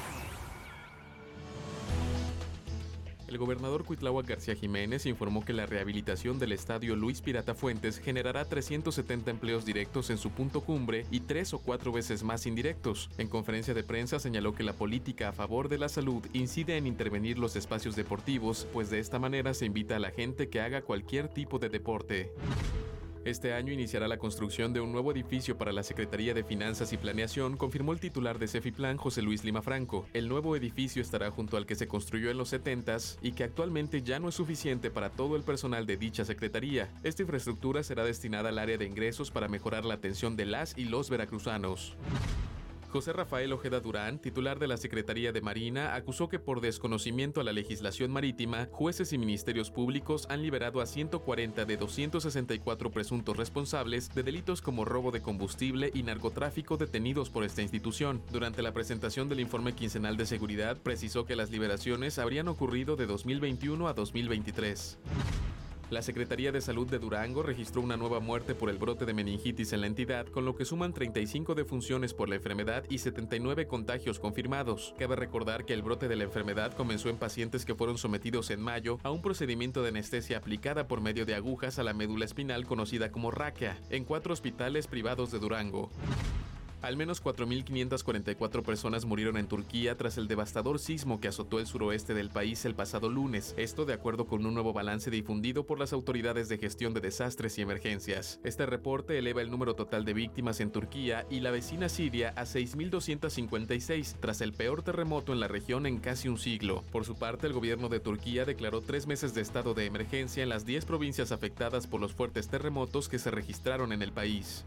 El gobernador Cuitláhuac García Jiménez informó que la rehabilitación del estadio Luis Pirata Fuentes generará 370 empleos directos en su punto cumbre y tres o cuatro veces más indirectos. En conferencia de prensa señaló que la política a favor de la salud incide en intervenir los espacios deportivos, pues de esta manera se invita a la gente que haga cualquier tipo de deporte. Este año iniciará la construcción de un nuevo edificio para la Secretaría de Finanzas y Planeación, confirmó el titular de Cefiplan, José Luis Lima Franco. El nuevo edificio estará junto al que se construyó en los 70s y que actualmente ya no es suficiente para todo el personal de dicha secretaría. Esta infraestructura será destinada al área de ingresos para mejorar la atención de las y los veracruzanos. José Rafael Ojeda Durán, titular de la Secretaría de Marina, acusó que por desconocimiento a la legislación marítima, jueces y ministerios públicos han liberado a 140 de 264 presuntos responsables de delitos como robo de combustible y narcotráfico detenidos por esta institución. Durante la presentación del informe quincenal de seguridad, precisó que las liberaciones habrían ocurrido de 2021 a 2023. La Secretaría de Salud de Durango registró una nueva muerte por el brote de meningitis en la entidad, con lo que suman 35 defunciones por la enfermedad y 79 contagios confirmados. Cabe recordar que el brote de la enfermedad comenzó en pacientes que fueron sometidos en mayo a un procedimiento de anestesia aplicada por medio de agujas a la médula espinal conocida como ráquea, en cuatro hospitales privados de Durango. Al menos 4.544 personas murieron en Turquía tras el devastador sismo que azotó el suroeste del país el pasado lunes, esto de acuerdo con un nuevo balance difundido por las autoridades de gestión de desastres y emergencias. Este reporte eleva el número total de víctimas en Turquía y la vecina Siria a 6.256 tras el peor terremoto en la región en casi un siglo. Por su parte, el gobierno de Turquía declaró tres meses de estado de emergencia en las 10 provincias afectadas por los fuertes terremotos que se registraron en el país.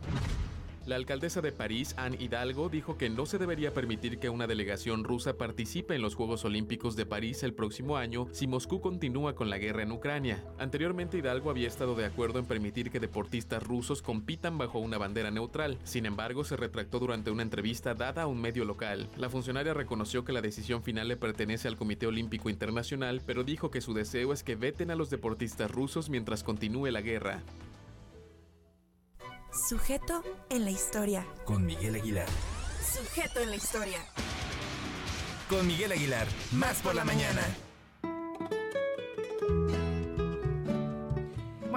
La alcaldesa de París, Anne Hidalgo, dijo que no se debería permitir que una delegación rusa participe en los Juegos Olímpicos de París el próximo año si Moscú continúa con la guerra en Ucrania. Anteriormente, Hidalgo había estado de acuerdo en permitir que deportistas rusos compitan bajo una bandera neutral. Sin embargo, se retractó durante una entrevista dada a un medio local. La funcionaria reconoció que la decisión final le pertenece al Comité Olímpico Internacional, pero dijo que su deseo es que veten a los deportistas rusos mientras continúe la guerra. Sujeto en la historia. Con Miguel Aguilar. Sujeto en la historia. Con Miguel Aguilar. Más por la mañana.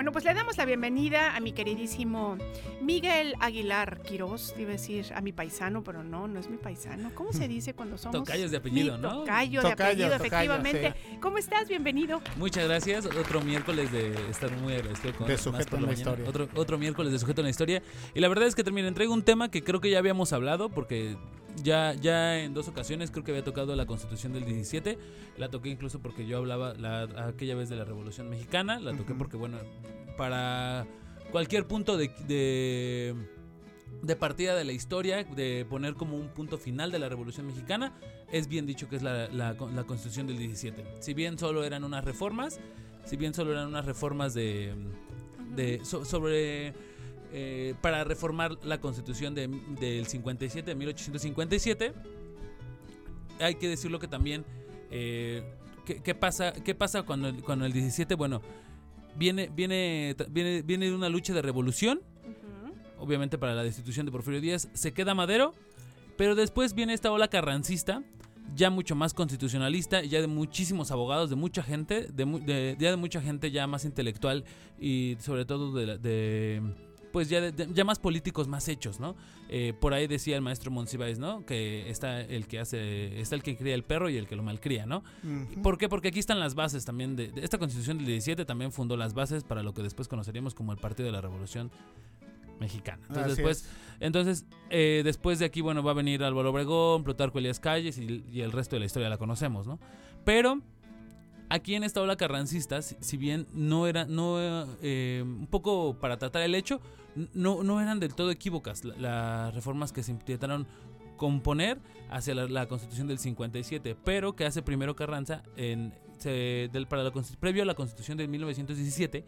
Bueno, pues le damos la bienvenida a mi queridísimo Miguel Aguilar Quiroz, iba a decir a mi paisano, pero no, no es mi paisano. ¿Cómo se dice cuando somos? Tocayos de apellido, Mi ¿no? Tocayo de Tocayo, apellido, tocayo, efectivamente. ¿Cómo estás? Bienvenido. Muchas gracias. Otro miércoles de estar muy agradecido con De Más Sujeto por en la. Historia. Otro, otro miércoles de sujeto en la historia. Y la verdad es que termino, traigo un tema que creo que ya habíamos hablado porque ya, ya en dos ocasiones creo que había tocado la constitución del 17. La toqué incluso porque yo hablaba la, aquella vez de la Revolución Mexicana. La toqué porque, bueno, para cualquier punto de, de, de partida de la historia, de poner como un punto final de la Revolución Mexicana, es bien dicho que es la, la, la constitución del 17. Si bien solo eran unas reformas, si bien solo eran unas reformas de, de so- sobre eh, para reformar la constitución de- del 57 de 1857 hay que decirlo que también eh, ¿qué, qué pasa qué pasa cuando el, cuando el 17 bueno viene viene viene viene de una lucha de revolución obviamente para la destitución de Porfirio Díaz se queda Madero pero después viene esta ola carrancista ya mucho más constitucionalista, ya de muchísimos abogados, de mucha gente, de, de- ya de mucha gente ya más intelectual y sobre todo de, de, pues ya, ya más políticos más hechos, ¿no? Eh, por ahí decía el maestro Monsiváis, ¿no? Que está el que hace, está el que cría el perro y el que lo malcría, ¿no? ¿Por qué? Porque aquí están las bases también de, de esta constitución del 17 también fundó las bases para lo que después conoceríamos como el Partido de la Revolución Mexicana. Entonces Así después, es. entonces eh, después de aquí, bueno, va a venir Álvaro Obregón, Plutarco Elías Calles y, y el resto de la historia la conocemos, ¿no? Pero aquí en esta ola carrancista, si, bien no era, no, eh, un poco para tratar el hecho, no, no eran del todo equívocas la- las reformas que se intentaron componer hacia la, la constitución del 57, pero que hace primero Carranza en, se- del, para la, previo a la constitución de 1917,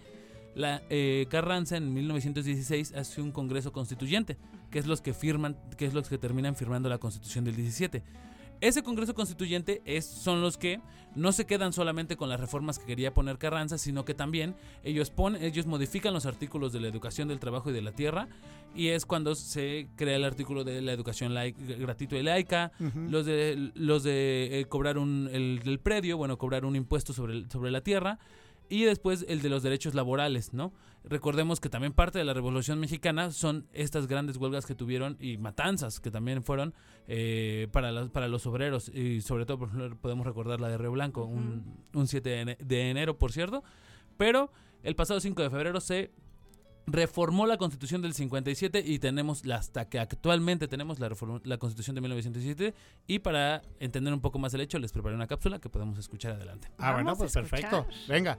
la, eh, Carranza en 1916 hace un congreso constituyente, que es los que firman, que es los que terminan firmando la constitución del 17. Ese Congreso Constituyente es, son los que no se quedan solamente con las reformas que quería poner Carranza, sino que también ellos, ponen, ellos modifican los artículos de la educación, del trabajo y de la tierra, y es cuando se crea el artículo de la educación gratuita y laica, Ujú. los de, los de eh, cobrar un, el, el predio, bueno, cobrar un impuesto sobre, sobre la tierra, y después el de los derechos laborales, ¿no? Recordemos que también parte de la Revolución Mexicana son estas grandes huelgas que tuvieron y matanzas que también fueron eh, para, los, para los obreros y sobre todo por podemos recordar la de Río Blanco, un, un 7 de ene- de enero, por cierto, pero el pasado 5 de febrero se reformó la constitución del 57 y tenemos la, hasta que actualmente tenemos la, reform- la constitución de 1917 y para entender un poco más el hecho les preparé una cápsula que podemos escuchar adelante. Ah, bueno, Vamos a pues perfecto. Venga.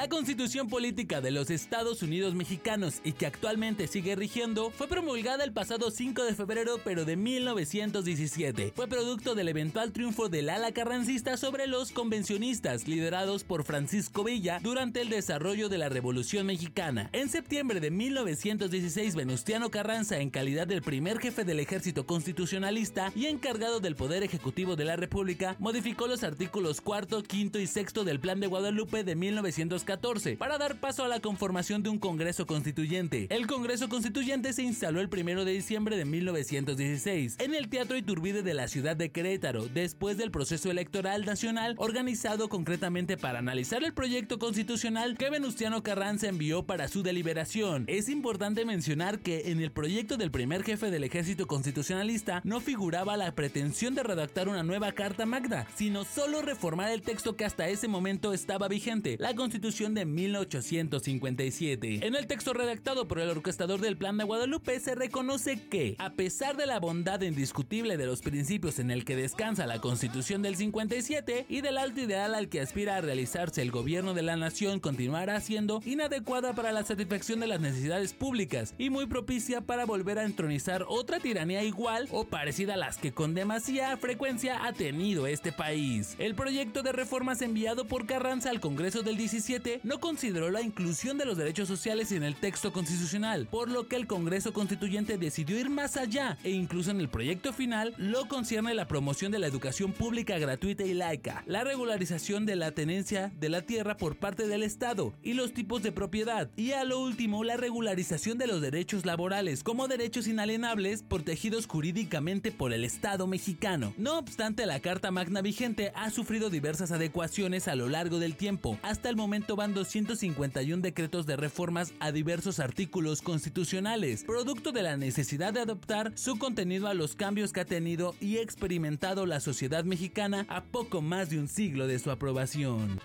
La constitución política de los Estados Unidos mexicanos y que actualmente sigue rigiendo fue promulgada el pasado 5 de febrero pero de 1917. Fue producto del eventual triunfo del ala carrancista sobre los convencionistas liderados por Francisco Villa durante el desarrollo de la Revolución Mexicana. En septiembre de 1916 Venustiano Carranza en calidad del primer jefe del ejército constitucionalista y encargado del poder ejecutivo de la República modificó los artículos cuarto, quinto y sexto del Plan de Guadalupe de 1914 para dar paso a la conformación de un Congreso Constituyente. El Congreso Constituyente se instaló el 1 de diciembre de 1916 en el Teatro Iturbide de la ciudad de Querétaro, después del proceso electoral nacional organizado concretamente para analizar el proyecto constitucional que Venustiano Carranza envió para su deliberación. Es importante mencionar que en el proyecto del primer jefe del ejército constitucionalista no figuraba la pretensión de redactar una nueva Carta Magna, sino solo reformar el texto que hasta ese momento estaba vigente, la Constitución de 1857. En el texto redactado por el orquestador del Plan de Guadalupe se reconoce que, a pesar de la bondad indiscutible de los principios en el que descansa la Constitución del 57 y del alto ideal al que aspira a realizarse el gobierno de la nación continuará siendo inadecuada para la satisfacción de las necesidades públicas y muy propicia para volver a entronizar otra tiranía igual o parecida a las que con demasiada frecuencia ha tenido este país. El proyecto de reformas enviado por Carranza al Congreso del 17 2020 no consideró la inclusión de los derechos sociales en el texto constitucional, por lo que el Congreso Constituyente decidió ir más allá e incluso en el proyecto final lo concierne la promoción de la educación pública gratuita y laica, la regularización de la tenencia de la tierra por parte del Estado y los tipos de propiedad, y a lo último la regularización de los derechos laborales como derechos inalienables protegidos jurídicamente por el Estado mexicano. No obstante, la Carta Magna vigente ha sufrido diversas adecuaciones a lo largo del tiempo. Hasta el momento van 251 decretos de reformas a diversos artículos constitucionales, producto de la necesidad de adoptar su contenido a los cambios que ha tenido y experimentado la sociedad mexicana a poco más de un siglo de su aprobación.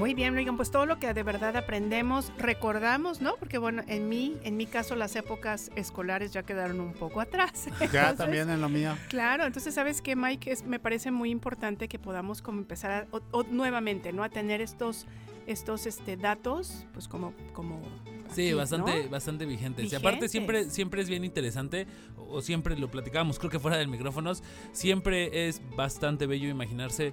Muy bien, oigan, pues todo lo que de verdad aprendemos, recordamos, ¿no? Porque bueno, en mí, en mi caso, las épocas escolares ya quedaron un poco atrás. Ya también en lo mío. Claro, entonces sabes que Mike es, me parece muy importante que podamos como empezar a- o- o nuevamente, ¿no? A tener estos, estos, este, datos, pues como, como. Sí, bastante, ¿no? bastante vigentes. Y aparte siempre, siempre es bien interesante, o siempre lo platicábamos, creo que fuera del micrófonos, siempre es bastante bello imaginarse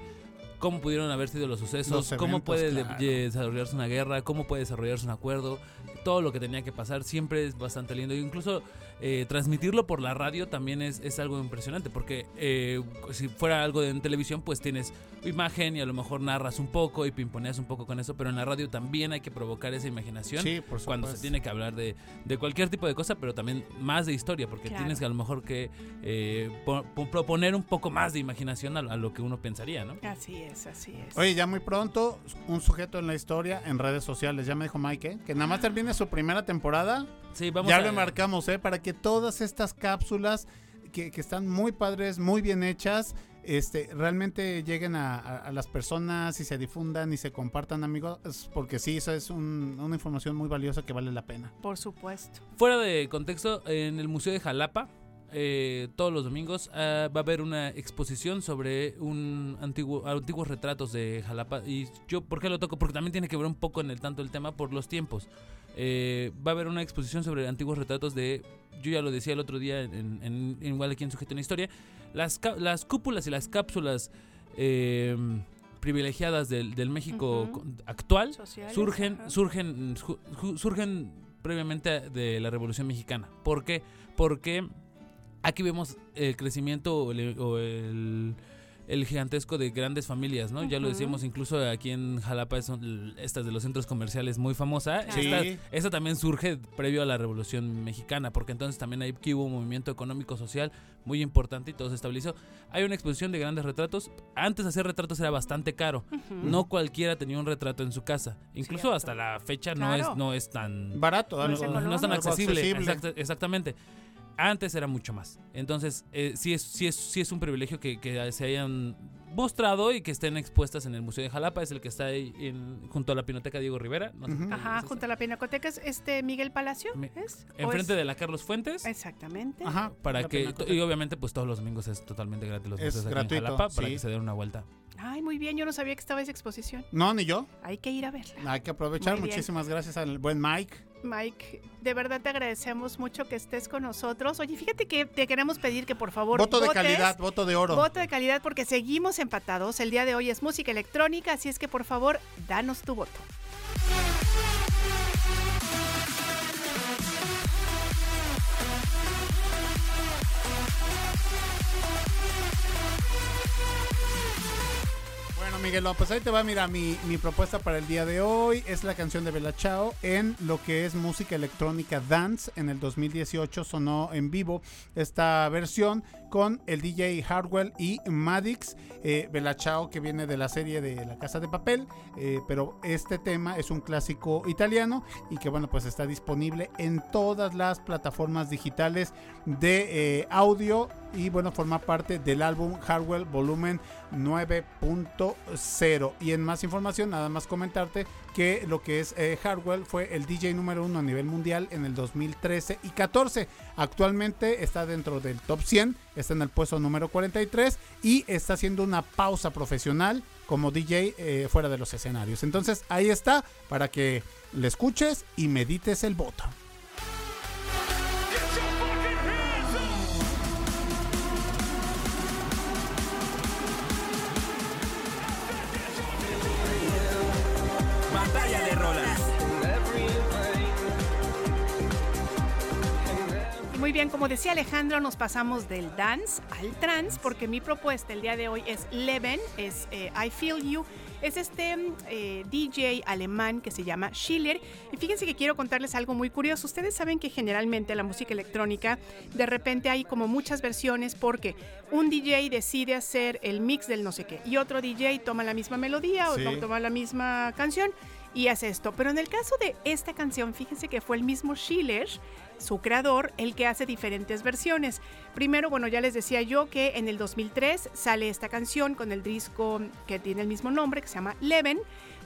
cómo pudieron haber sido los sucesos, Los cómo puede claro. desarrollarse una guerra, cómo puede desarrollarse un acuerdo, todo lo que tenía que pasar, siempre es bastante lindo. E incluso eh, transmitirlo por la radio también es, es algo impresionante, porque eh, si fuera algo de en televisión, pues tienes imagen y a lo mejor narras un poco y pimponeas un poco con eso, pero en la radio también hay que provocar esa imaginación Sí, por cuando se tiene que hablar de, de cualquier tipo de cosa, pero también más de historia, porque Claro. tienes que a lo mejor que eh, po- po- proponer un poco más de imaginación a, a lo que uno pensaría, ¿no? Así es, así es. Oye, ya muy pronto, un sujeto en la historia en redes sociales. Ya me dijo Mike, ¿eh? que nada más termine su primera temporada. Sí, vamos ya a- lo marcamos, ¿eh? Para que todas estas cápsulas que, que están muy padres, muy bien hechas, este, realmente lleguen a, a- a las personas y se difundan y se compartan, amigos. Porque sí, eso es un- una información muy valiosa que vale la pena. Por supuesto. Fuera de contexto, en el Museo de Jalapa, eh, todos los domingos ah, va a haber una exposición sobre un antiguo, antiguos retratos de Jalapa. Y yo, ¿por qué lo toco? Porque también tiene que ver un poco en el tanto el tema por los tiempos. Eh, va a haber una exposición sobre antiguos retratos de, yo ya lo decía el otro día, en, en- en igual aquí en Sujeto en Historia, las, cúpulas y las cápsulas eh, privilegiadas del, del México actual Sociales, surgen, surgen, ju- ju- surgen previamente de la Revolución Mexicana. ¿Por qué? Porque aquí vemos el crecimiento o el, o el- el gigantesco de grandes familias, ¿no? Ya lo decíamos, incluso aquí en Jalapa son estas de los centros comerciales muy famosa. Claro. Esta, Sí. esta también surge previo a la Revolución Mexicana, porque entonces también ahí que hubo un movimiento económico social muy importante y todo se estabilizó. Hay una exposición de grandes retratos. Antes hacer retratos era bastante caro. No cualquiera tenía un retrato en su casa. Incluso Cierto. hasta la fecha no es no es tan Barato, No es algo- no es tan accesible. accesible. Exacta- exactamente. Antes era mucho más. Entonces, eh, sí, es, sí, es, sí es un privilegio que, que se hayan mostrado y que estén expuestas en el Museo de Jalapa. Es el que está ahí en- junto a la Pinoteca Diego Rivera. No Ajá, es junto a la Pinacoteca es este Miguel Palacio, Mi- ¿es? ¿O Enfrente es- de la Carlos Fuentes. Exactamente. Ajá. Para la que, y obviamente, pues todos los domingos es totalmente gratis los museos aquí gratuito, en Jalapa para sí. que se den una vuelta. Ay, muy bien, yo no sabía que estaba esa exposición. No, ni yo. Hay que ir a verla. Hay que aprovechar. Muchísimas gracias al buen Mike. Mike, de verdad te agradecemos mucho que estés con nosotros. Oye, fíjate que te queremos pedir que por favor Voto de calidad, voto de oro. Voto de calidad porque seguimos empatados. El día de hoy es música electrónica, así es que por favor, danos tu voto. Bueno, Miguel, pues ahí te va, mira, mi, mi propuesta para el día de hoy es la canción de Bella Chao en lo que es música electrónica dance. En el 2018 sonó en vivo esta versión con el DJ Hardwell y Madix. Eh, Ciao, que viene de la serie de La Casa de Papel, eh, pero este tema es un clásico italiano y que bueno, pues está disponible en todas las plataformas digitales de eh, audio y bueno, forma parte del álbum Hardwell Volumen 9.0. Y en más información, nada más comentarte que lo que es eh, Hardwell fue el DJ número uno a nivel mundial en el 2013 y 14. Actualmente está dentro del top 100, está en el puesto número 43 y está haciendo una pausa profesional como DJ eh, fuera de los escenarios. Entonces ahí está para que le escuches y medites el voto. Bien, como decía Alejandro, nos pasamos del dance al trance porque mi propuesta el día de hoy es Leven, es eh, I Feel You. Es este eh, DJ alemán que se llama Schiller. Y fíjense que quiero contarles algo muy curioso. Ustedes saben que generalmente la música electrónica de repente hay como muchas versiones porque un DJ decide hacer el mix del no sé qué y otro DJ toma la misma melodía Sí. o toma la misma canción y hace esto. Pero en el caso de esta canción, fíjense que fue el mismo Schiller, su creador, el que hace diferentes versiones. Primero, bueno, ya les decía yo que en el 2003 sale esta canción con el disco que tiene el mismo nombre, que se llama Leven,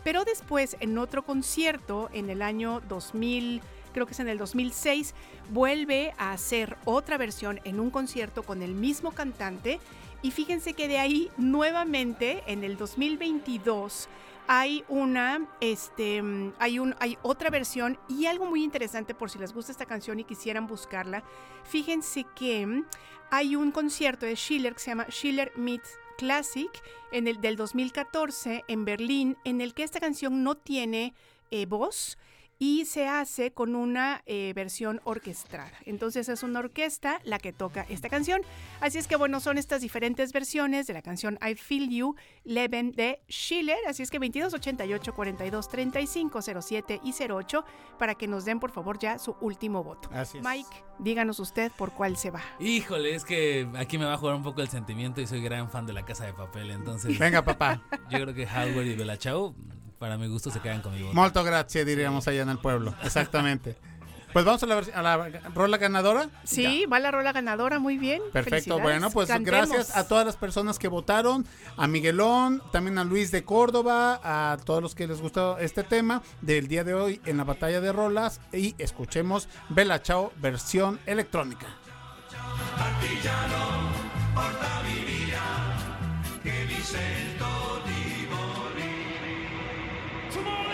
pero después en otro concierto en el año 2000 creo que es en el 2006, vuelve a hacer otra versión en un concierto con el mismo cantante. Y fíjense que de ahí nuevamente en el 2022 hay una, este, hay un, hay otra versión y algo muy interesante por si les gusta esta canción y quisieran buscarla. Fíjense que hay un concierto de Schiller que se llama Schiller Meets Classic en el del 2014 en Berlín, en el que esta canción no tiene eh, voz y se hace con una eh, versión orquestada. Entonces es una orquesta la que toca esta canción. Así es que bueno, son estas diferentes versiones de la canción I Feel You, Leben de Schiller. Así es que 2288 42 35 07 y 08 para que nos den por favor ya su último voto. Así es. Mike, díganos usted por cuál se va. Híjole, es que aquí me va a jugar un poco el sentimiento y soy gran fan de la casa de papel, entonces. Venga, papá. Yo creo que Howard y Bella Ciao, para mi gusto, se quedan conmigo. Molto grazie, diríamos allá en el pueblo. Exactamente. Pues vamos a la, a la rola ganadora. Sí, va la rola ganadora, muy bien. Perfecto, bueno, pues Cantemos. gracias a todas las personas que votaron, a Miguelón, también a Luis de Córdoba, a todos los que les gustó este tema del día de hoy en la batalla de rolas y escuchemos Bella Chao versión electrónica. Partigiano, Batalla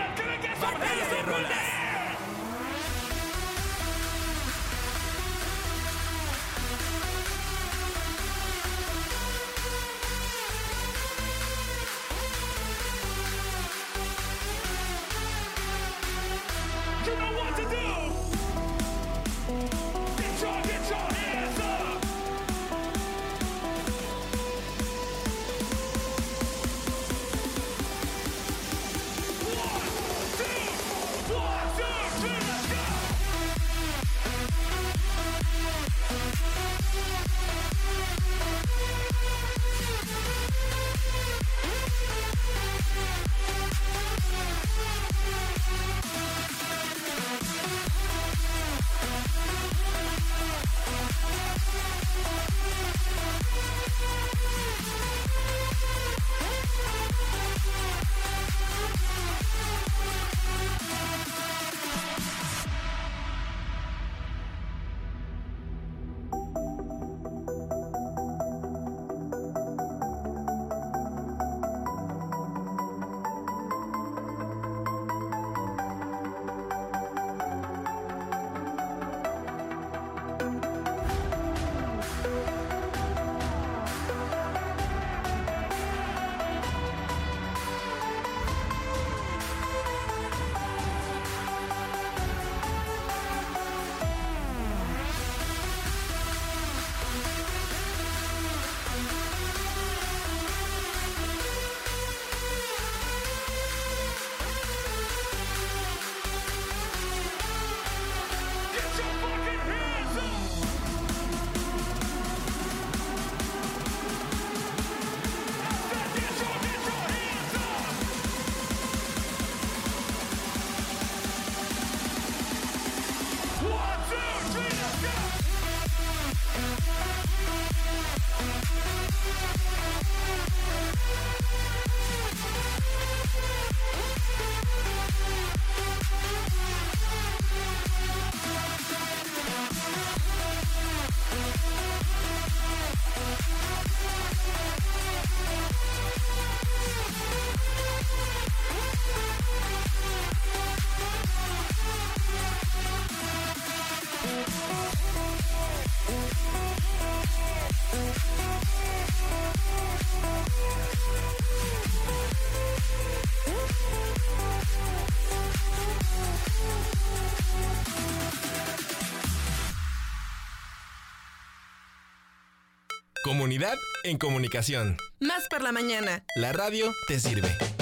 Comunidad en comunicación. Más por la mañana. La radio te sirve.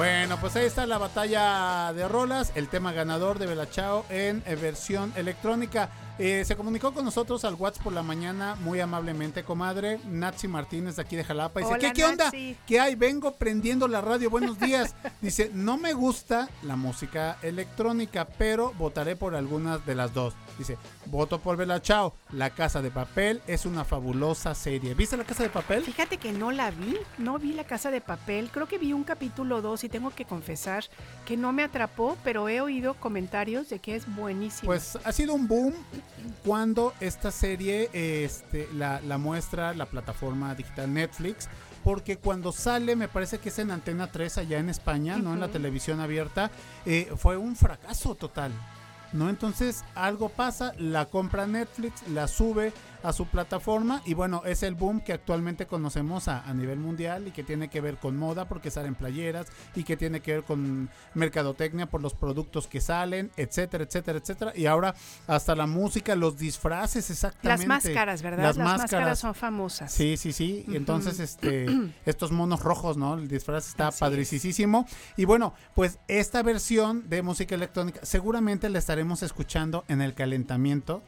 Bueno, pues ahí está la batalla de rolas, el tema ganador de Belachao en eh, versión electrónica. Eh, se comunicó con nosotros al WhatsApp por la mañana muy amablemente, comadre. Natsi Martínez de aquí de Jalapa. Dice, Hola, ¿qué, qué onda? ¿Qué hay? Vengo prendiendo la radio. Buenos días. Dice, no me gusta la música electrónica, pero votaré por algunas de las dos. Dice, voto por Belachao. La Casa de Papel es una fabulosa serie. ¿Viste La Casa de Papel? Fíjate que no la vi, no vi La Casa de Papel, creo que vi un capítulo 2 y tengo que confesar que no me atrapó, pero he oído comentarios de que es buenísimo. Pues ha sido un boom cuando esta serie este, la, la muestra la plataforma digital Netflix. Porque cuando sale, me parece que es en Antena 3 allá en España, no en la televisión abierta, eh, fue un fracaso total. ¿no? Entonces algo pasa, la compra Netflix, la sube a su plataforma y bueno, es el boom que actualmente conocemos a, a nivel mundial y que tiene que ver con moda porque salen playeras y que tiene que ver con mercadotecnia por los productos que salen, etcétera, etcétera, etcétera. Y ahora hasta la música, los disfraces, exactamente. Las máscaras, ¿verdad? Las, Las, máscaras. máscaras son famosas. Sí, sí, sí. Y Ujú. entonces, este, estos monos rojos, ¿no? El disfraz está padricísimo. Y bueno, pues esta versión de música electrónica seguramente la estaremos escuchando en el calentamiento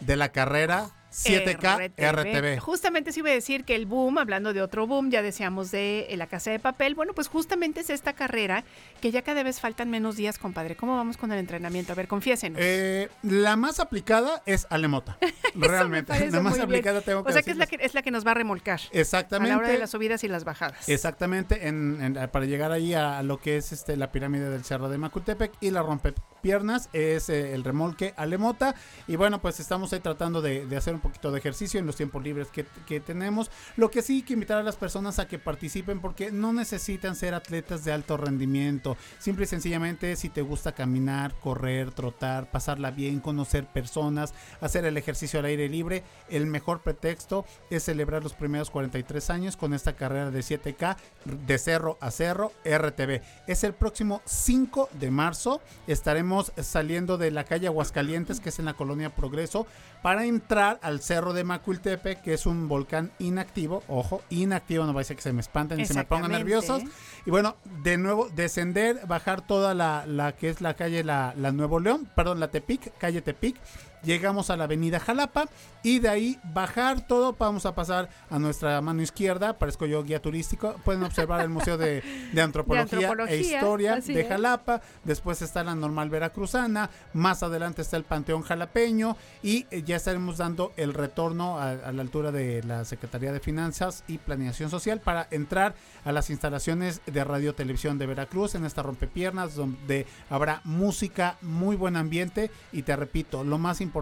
de la carrera 7K RTV. Justamente se iba a decir que el boom, hablando de otro boom, ya decíamos de eh, la casa de papel. Bueno, pues justamente es esta carrera que ya cada vez faltan menos días, compadre. ¿Cómo vamos con el entrenamiento? A ver, confiésenos. Eh, la más aplicada es Alemota. Realmente. La más bien. aplicada tengo que O sea que es la que es la que nos va a remolcar. Exactamente. A la hora de las subidas y las bajadas. Exactamente, en- en- para llegar ahí a lo que es este la pirámide del Cerro de Macutepec y la rompepiernas es eh, el remolque Alemota. Y bueno, pues estamos ahí tratando de, de hacer un poquito de ejercicio en los tiempos libres que, tenemos. Lo que sí, que invitar a las personas a que participen porque no necesitan ser atletas de alto rendimiento. Simple y sencillamente, si te gusta caminar, correr, trotar, pasarla bien, conocer personas, hacer el ejercicio al aire libre, el mejor pretexto es celebrar los primeros 43 años con esta carrera de 7K de cerro a cerro RTV. Es el próximo 5 de marzo. Estaremos saliendo de la calle Aguascalientes, que es en la colonia Progreso, para entrar al cerro de Macuiltepec, que es un volcán inactivo. Ojo, inactivo, no va a ser que se me espanten y se me pongan nerviosos. Y bueno, de nuevo, descender, bajar toda la, la que es la calle la, la Nuevo León, perdón, la Tepic, calle Tepic. Llegamos a la avenida Jalapa y de ahí bajar todo. Vamos a pasar a nuestra mano izquierda. Parezco yo guía turístico. Pueden observar el Museo de, de Antropología, e antropología, Historia de es. Jalapa. Después está la normal veracruzana. Más adelante está el Panteón Jalapeño. Y eh, ya estaremos dando el retorno a, a la altura de la Secretaría de Finanzas y Planeación Social para entrar a las instalaciones de Radio Televisión de Veracruz en esta rompepiernas donde habrá música, muy buen ambiente y te repito, lo más importante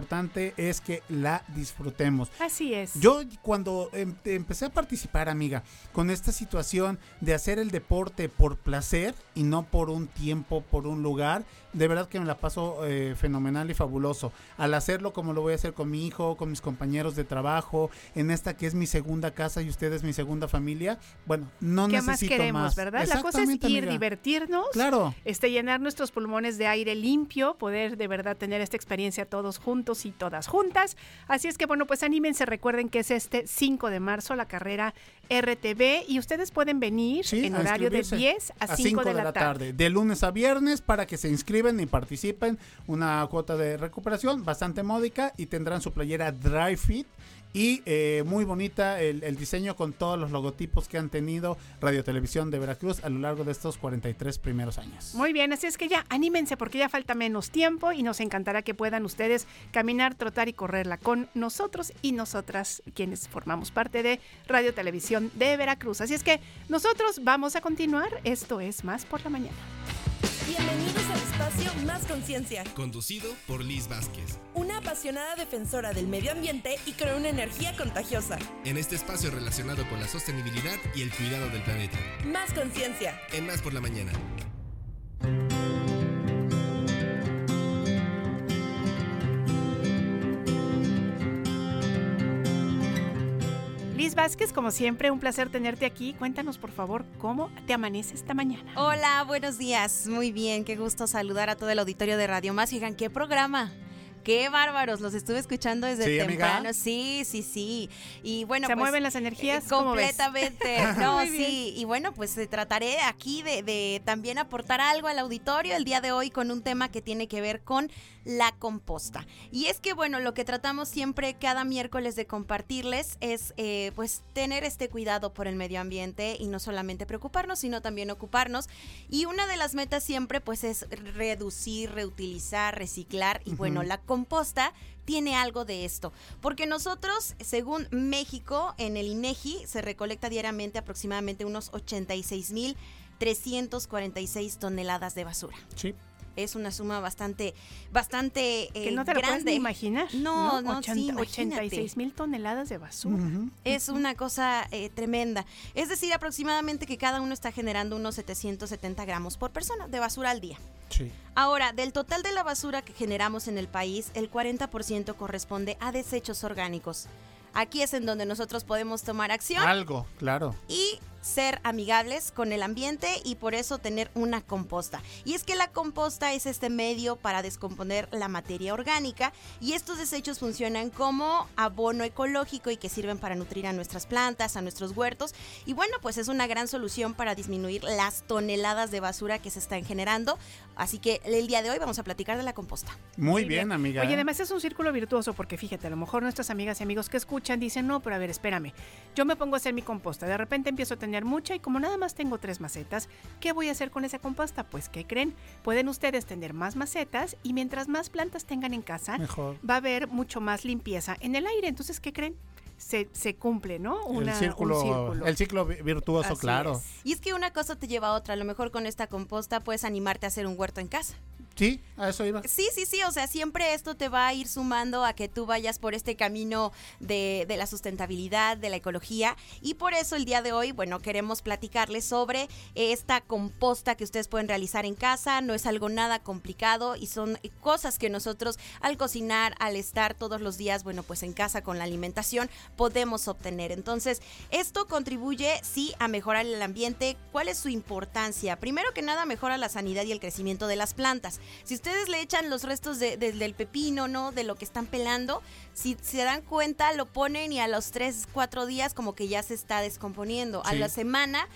es que la disfrutemos. Así es. Yo cuando em- empecé a participar, amiga, con esta situación de hacer el deporte por placer y no por un tiempo, por un lugar, de verdad que me la paso eh, fenomenal y fabuloso. Al hacerlo como lo voy a hacer con mi hijo, con mis compañeros de trabajo, en esta que es mi segunda casa y ustedes mi segunda familia, bueno, no ¿Qué más necesito queremos, más. verdad? La cosa es ir, amiga. divertirnos, Claro. este, llenar nuestros pulmones de aire limpio, poder de verdad tener esta experiencia todos juntos y todas juntas. Así es que bueno, pues anímense, recuerden que es este 5 de marzo la carrera RTV y ustedes pueden venir en a horario de inscribirse 10 a 5 de, la tarde. De lunes a viernes para que se inscriben y participen. Una cuota de recuperación bastante módica y tendrán su playera Dry Fit. Y eh, muy bonita el, el diseño con todos los logotipos que han tenido Radio Televisión de Veracruz a lo largo de estos 43 primeros años. Muy bien, así es que ya anímense porque ya falta menos tiempo y nos encantará que puedan ustedes caminar, trotar y correrla con nosotros y nosotras quienes formamos parte de Radio Televisión de Veracruz. Así es que nosotros vamos a continuar. Esto es Más por la Mañana. Bienvenidos al espacio Más Conciencia. Conducido por Liz Vázquez. Una apasionada defensora del medio ambiente y con una energía contagiosa. En este espacio relacionado con la sostenibilidad y el cuidado del planeta. Más Conciencia. En Más por la Mañana. Liz Vázquez, como siempre, un placer tenerte aquí. Cuéntanos, por favor, cómo te amanece esta mañana. Hola, buenos días. Muy bien, qué gusto saludar a todo el auditorio de Radio Más. Oigan, ¿qué programa? Qué bárbaros, los estuve escuchando desde Sí, amiga. temprano. Sí, sí, sí. Y bueno, ¿Se pues, mueven las energías? eh, ¿Cómo ves? completamente. No, sí. Y bueno, pues eh, trataré aquí de, de también aportar algo al auditorio el día de hoy con un tema que tiene que ver con la composta. Y es que bueno, lo que tratamos siempre cada miércoles de compartirles es eh, pues tener este cuidado por el medio ambiente y no solamente preocuparnos, sino también ocuparnos. Y una de las metas siempre pues es reducir, reutilizar, reciclar. Y bueno, la composta tiene algo de esto, porque nosotros, según México, en el INEGI se recolecta diariamente aproximadamente unos 86.346 toneladas de basura. Sí. Es una suma bastante, bastante Que eh, no te lo puedes grande. ni imaginar. No, no, sí, 80 imagínate. 86 mil toneladas de basura. Es una cosa eh, tremenda. Es decir, aproximadamente que cada uno está generando unos 770 gramos por persona de basura al día. Sí. Ahora, del total de la basura que generamos en el país, el 40% corresponde a desechos orgánicos. Aquí es en donde nosotros podemos tomar acción Algo, claro. y ser amigables con el ambiente y por eso tener una composta. Y es que la composta es este medio para descomponer la materia orgánica y estos desechos funcionan como abono ecológico y que sirven para nutrir a nuestras plantas, a nuestros huertos. Y bueno, pues es una gran solución para disminuir las toneladas de basura que se están generando. Así que el día de hoy vamos a platicar de la composta. Muy bien, amiga. Oye, además es un círculo virtuoso porque fíjate, a lo mejor nuestras amigas y amigos que escuchan dicen, no, pero a ver, espérame, yo me pongo a hacer mi composta, de repente empiezo a tener mucha y como nada más tengo tres macetas, ¿qué voy a hacer con esa composta? Pues, ¿qué creen? Pueden ustedes tener más macetas y mientras más plantas tengan en casa, Mejor. va a haber mucho más limpieza en el aire. Entonces, ¿qué creen? Se, se cumple, ¿no? Una- el círculo, un círculo. el ciclo vi- virtuoso, Así claro. es. Y es que una cosa te lleva a otra. A lo mejor con esta composta puedes animarte a hacer un huerto en casa. Sí, a eso iba. Sí, sí, sí, o sea, siempre esto te va a ir sumando a que tú vayas por este camino de, de la sustentabilidad, de la ecología. Y por eso el día de hoy, bueno, queremos platicarles sobre esta composta que ustedes pueden realizar en casa. No es algo nada complicado y son cosas que nosotros al cocinar, al estar todos los días, bueno, pues en casa con la alimentación, podemos obtener. Entonces, esto contribuye, sí, a mejorar el ambiente. ¿Cuál es su importancia? Primero que nada, mejora la sanidad y el crecimiento de las plantas. Si ustedes le echan los restos de- de- del pepino, ¿no? De lo que están pelando, si se dan cuenta, lo ponen y a los 3, 4 días como que ya se está descomponiendo. A la semana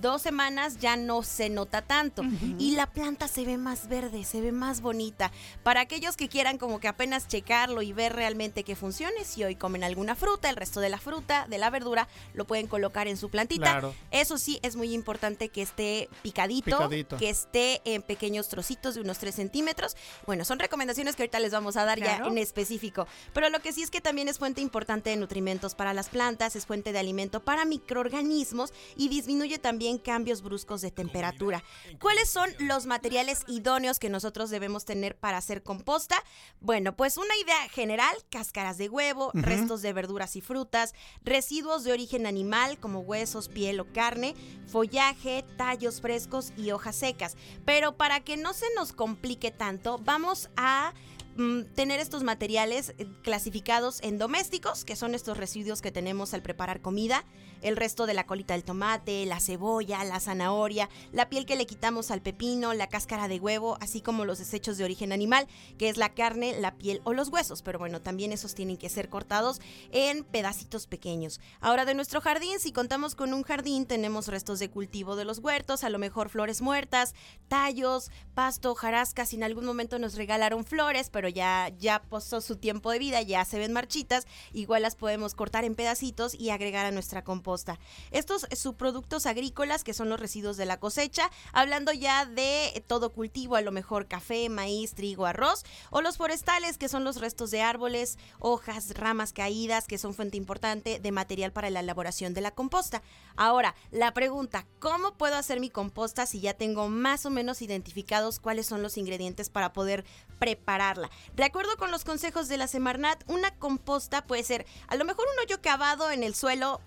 dos semanas ya no se nota tanto y la planta se ve más verde, se ve más bonita. Para aquellos que quieran como que apenas checarlo y ver realmente que funcione, si hoy comen alguna fruta, el resto de la fruta, de la verdura, lo pueden colocar en su plantita. Claro. Eso sí, es muy importante que esté picadito, Picadito. que esté en pequeños trocitos de unos 3 centímetros. Bueno, son recomendaciones que ahorita les vamos a dar ya en específico. Pero lo que sí es que también es fuente importante de nutrimentos para las plantas, es fuente de alimento para microorganismos y disminuye también cambios bruscos de temperatura. ¿Cuáles son los materiales idóneos que nosotros debemos tener para hacer composta? Bueno, pues una idea general, cáscaras de huevo, restos de verduras y frutas, residuos de origen animal como huesos, piel o carne, follaje, tallos frescos y hojas secas. Pero para que no se nos complique tanto, vamos a mm, tener estos materiales eh, clasificados en domésticos, que son estos residuos que tenemos al preparar comida, el resto de la colita del tomate, la cebolla, la zanahoria, la piel que le quitamos al pepino, la cáscara de huevo, así como los desechos de origen animal, que es la carne, la piel o los huesos. Pero bueno, también esos tienen que ser cortados en pedacitos pequeños. Ahora de nuestro jardín, si contamos con un jardín, tenemos restos de cultivo de los huertos, a lo mejor flores muertas, tallos, pasto, hojarasca, si en algún momento nos regalaron flores, pero ya, ya pasó su tiempo de vida, ya se ven marchitas, igual las podemos cortar en pedacitos y agregar a nuestra composta. Estos subproductos agrícolas, que son los residuos de la cosecha, hablando ya de todo cultivo, a lo mejor café, maíz, trigo, arroz, o los forestales, que son los restos de árboles, hojas, ramas caídas, que son fuente importante de material para la elaboración de la composta. Ahora, la pregunta, ¿cómo puedo hacer mi composta si ya tengo más o menos identificados cuáles son los ingredientes para poder prepararla? De acuerdo con los consejos de la Semarnat, una composta puede ser a lo mejor un hoyo cavado en el suelo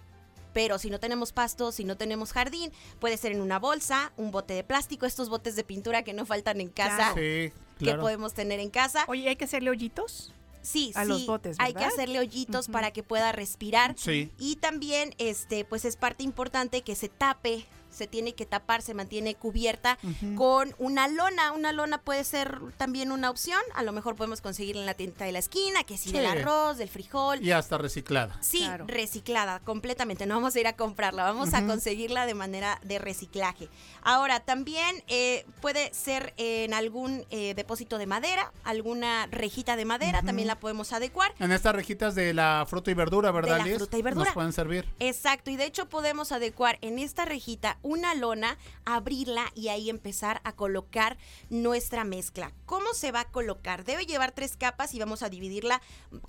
pero si no tenemos pasto, si no tenemos jardín, puede ser en una bolsa, un bote de plástico, estos botes de pintura que no faltan en casa, Sí, que podemos tener en casa. Oye, ¿hay que hacerle hoyitos? Sí, a sí, los botes, hay que hacerle hoyitos para que pueda respirar. Sí. Y también, este, pues es parte importante que se tape se tiene que tapar, se mantiene cubierta con una lona. Una lona puede ser también una opción. A lo mejor podemos conseguirla en la tienda de la esquina, que sí, del Sí. arroz, del frijol. Y hasta reciclada. Sí, reciclada completamente. No vamos a ir a comprarla, vamos a conseguirla de manera de reciclaje. Ahora, también eh, puede ser en algún eh, depósito de madera, alguna rejita de madera, también la podemos adecuar. En estas rejitas de la fruta y verdura, ¿verdad, la Liz? fruta y verdura. Nos pueden servir. Exacto, y de hecho podemos adecuar en esta rejita una lona, abrirla y ahí empezar a colocar nuestra mezcla. ¿Cómo se va a colocar? Debe llevar tres capas y vamos a dividirla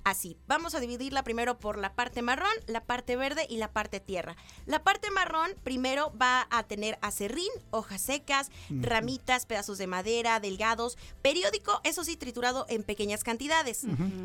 así. Vamos a dividirla primero por la parte marrón, la parte verde y la parte tierra. La parte marrón primero va a tener acerrín, hojas secas, ramitas, pedazos de madera, delgados, periódico, eso sí, triturado en pequeñas cantidades.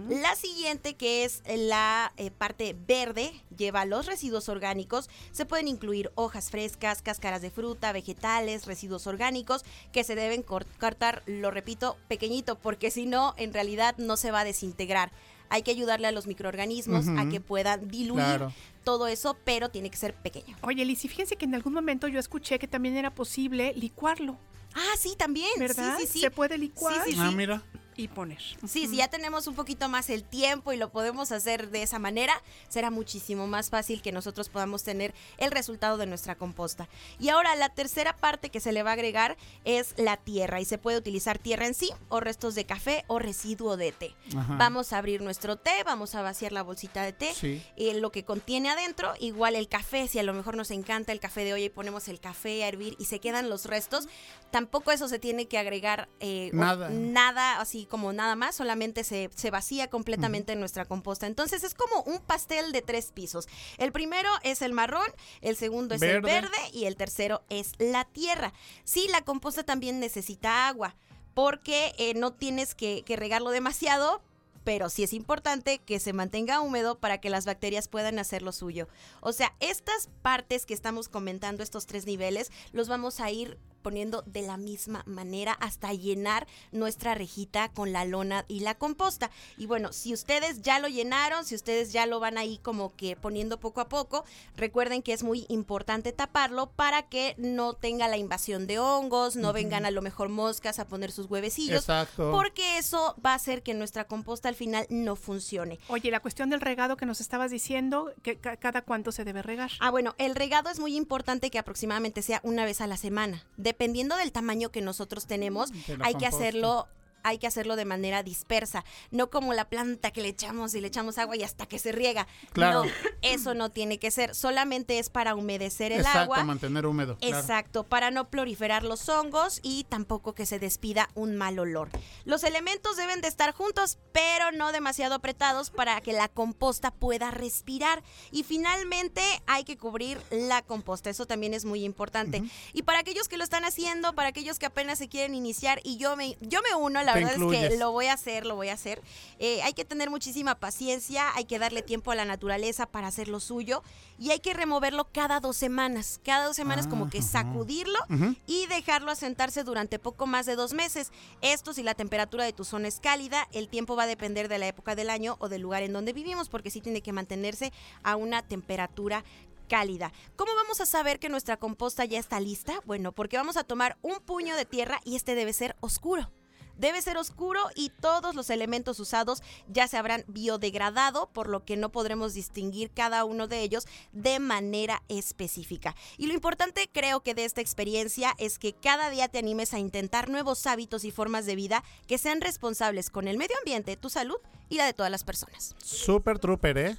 La siguiente, que es la eh, parte verde, lleva los residuos orgánicos. Se pueden incluir hojas frescas, cáscaras de fruta, vegetales, residuos orgánicos, que se deben cor- cortar, lo repito, pequeñito, porque si no, en realidad no se va a desintegrar. Hay que ayudarle a los microorganismos a que puedan diluir Claro. todo eso, pero tiene que ser pequeño. Oye, Liz, y fíjense que en algún momento yo escuché que también era posible licuarlo. Ah, sí, también. ¿Verdad? Sí, sí, sí. Se puede licuar. Sí, sí, Ah, sí. mira. Y poner. Sí, si ya tenemos un poquito más el tiempo y lo podemos hacer de esa manera, será muchísimo más fácil que nosotros podamos tener el resultado de nuestra composta. Y ahora la tercera parte que se le va a agregar es la tierra y se puede utilizar tierra en sí o restos de café o residuo de té. Ajá. Vamos a abrir nuestro té, vamos a vaciar la bolsita de té, Sí. eh, lo que contiene adentro, igual el café, si a lo mejor nos encanta el café de olla y ponemos el café a hervir y se quedan los restos, tampoco eso se tiene que agregar eh, Nada. nada, así como nada más, solamente se, se vacía completamente en nuestra composta. Entonces es como un pastel de tres pisos. El primero es el marrón, el segundo es el Verde. verde y el tercero es la tierra. Sí, la composta también necesita agua porque eh, no tienes que, que regarlo demasiado. Pero sí es importante que se mantenga húmedo para que las bacterias puedan hacer lo suyo. O sea, estas partes que estamos comentando, estos tres niveles, los vamos a ir poniendo de la misma manera hasta llenar nuestra rejita con la lona y la composta. Y bueno, si ustedes ya lo llenaron, si ustedes ya lo van ahí como que poniendo poco a poco, recuerden que es muy importante taparlo para que no tenga la invasión de hongos, no vengan a lo mejor moscas a poner sus huevecillos. Exacto. Porque eso va a hacer que nuestra composta al final no funcione. Oye, la cuestión del regado que nos estabas diciendo, que ca- cada cuánto se debe regar. Ah, bueno, el regado es muy importante que aproximadamente sea una vez a la semana. Dependiendo del tamaño que nosotros tenemos, hay que hacerlo hay que hacerlo de manera dispersa, no como la planta que le echamos y le echamos agua y hasta que se riega. Claro. No, eso no tiene que ser, solamente es para humedecer el Exacto, agua. mantener húmedo. claro. Exacto, para no proliferar los hongos y tampoco que se despida un mal olor. Los elementos deben de estar juntos, pero no demasiado apretados para que la composta pueda respirar. Y finalmente hay que cubrir la composta, eso también es muy importante. Y para aquellos que lo están haciendo, para aquellos que apenas se quieren iniciar, y yo me, yo me uno, la Te verdad es que lo voy a hacer, lo voy a hacer. Eh, hay que tener muchísima paciencia, hay que darle tiempo a la naturaleza para hacer lo suyo y hay que removerlo cada dos semanas. Cada dos semanas como que sacudirlo Ujú. y dejarlo asentarse durante poco más de dos meses. Esto si la temperatura de tu zona es cálida, el tiempo va a depender de la época del año o del lugar en donde vivimos porque sí tiene que mantenerse a una temperatura cálida. ¿Cómo vamos a saber que nuestra composta ya está lista? Bueno, porque vamos a tomar un puño de tierra y este debe ser oscuro. Debe ser oscuro y todos los elementos usados ya se habrán biodegradado, por lo que no podremos distinguir cada uno de ellos de manera específica. Y lo importante creo que de esta experiencia es que cada día te animes a intentar nuevos hábitos y formas de vida que sean responsables con el medio ambiente, tu salud y la de todas las personas. Super trooper, ¿eh?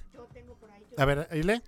A ver, Ile.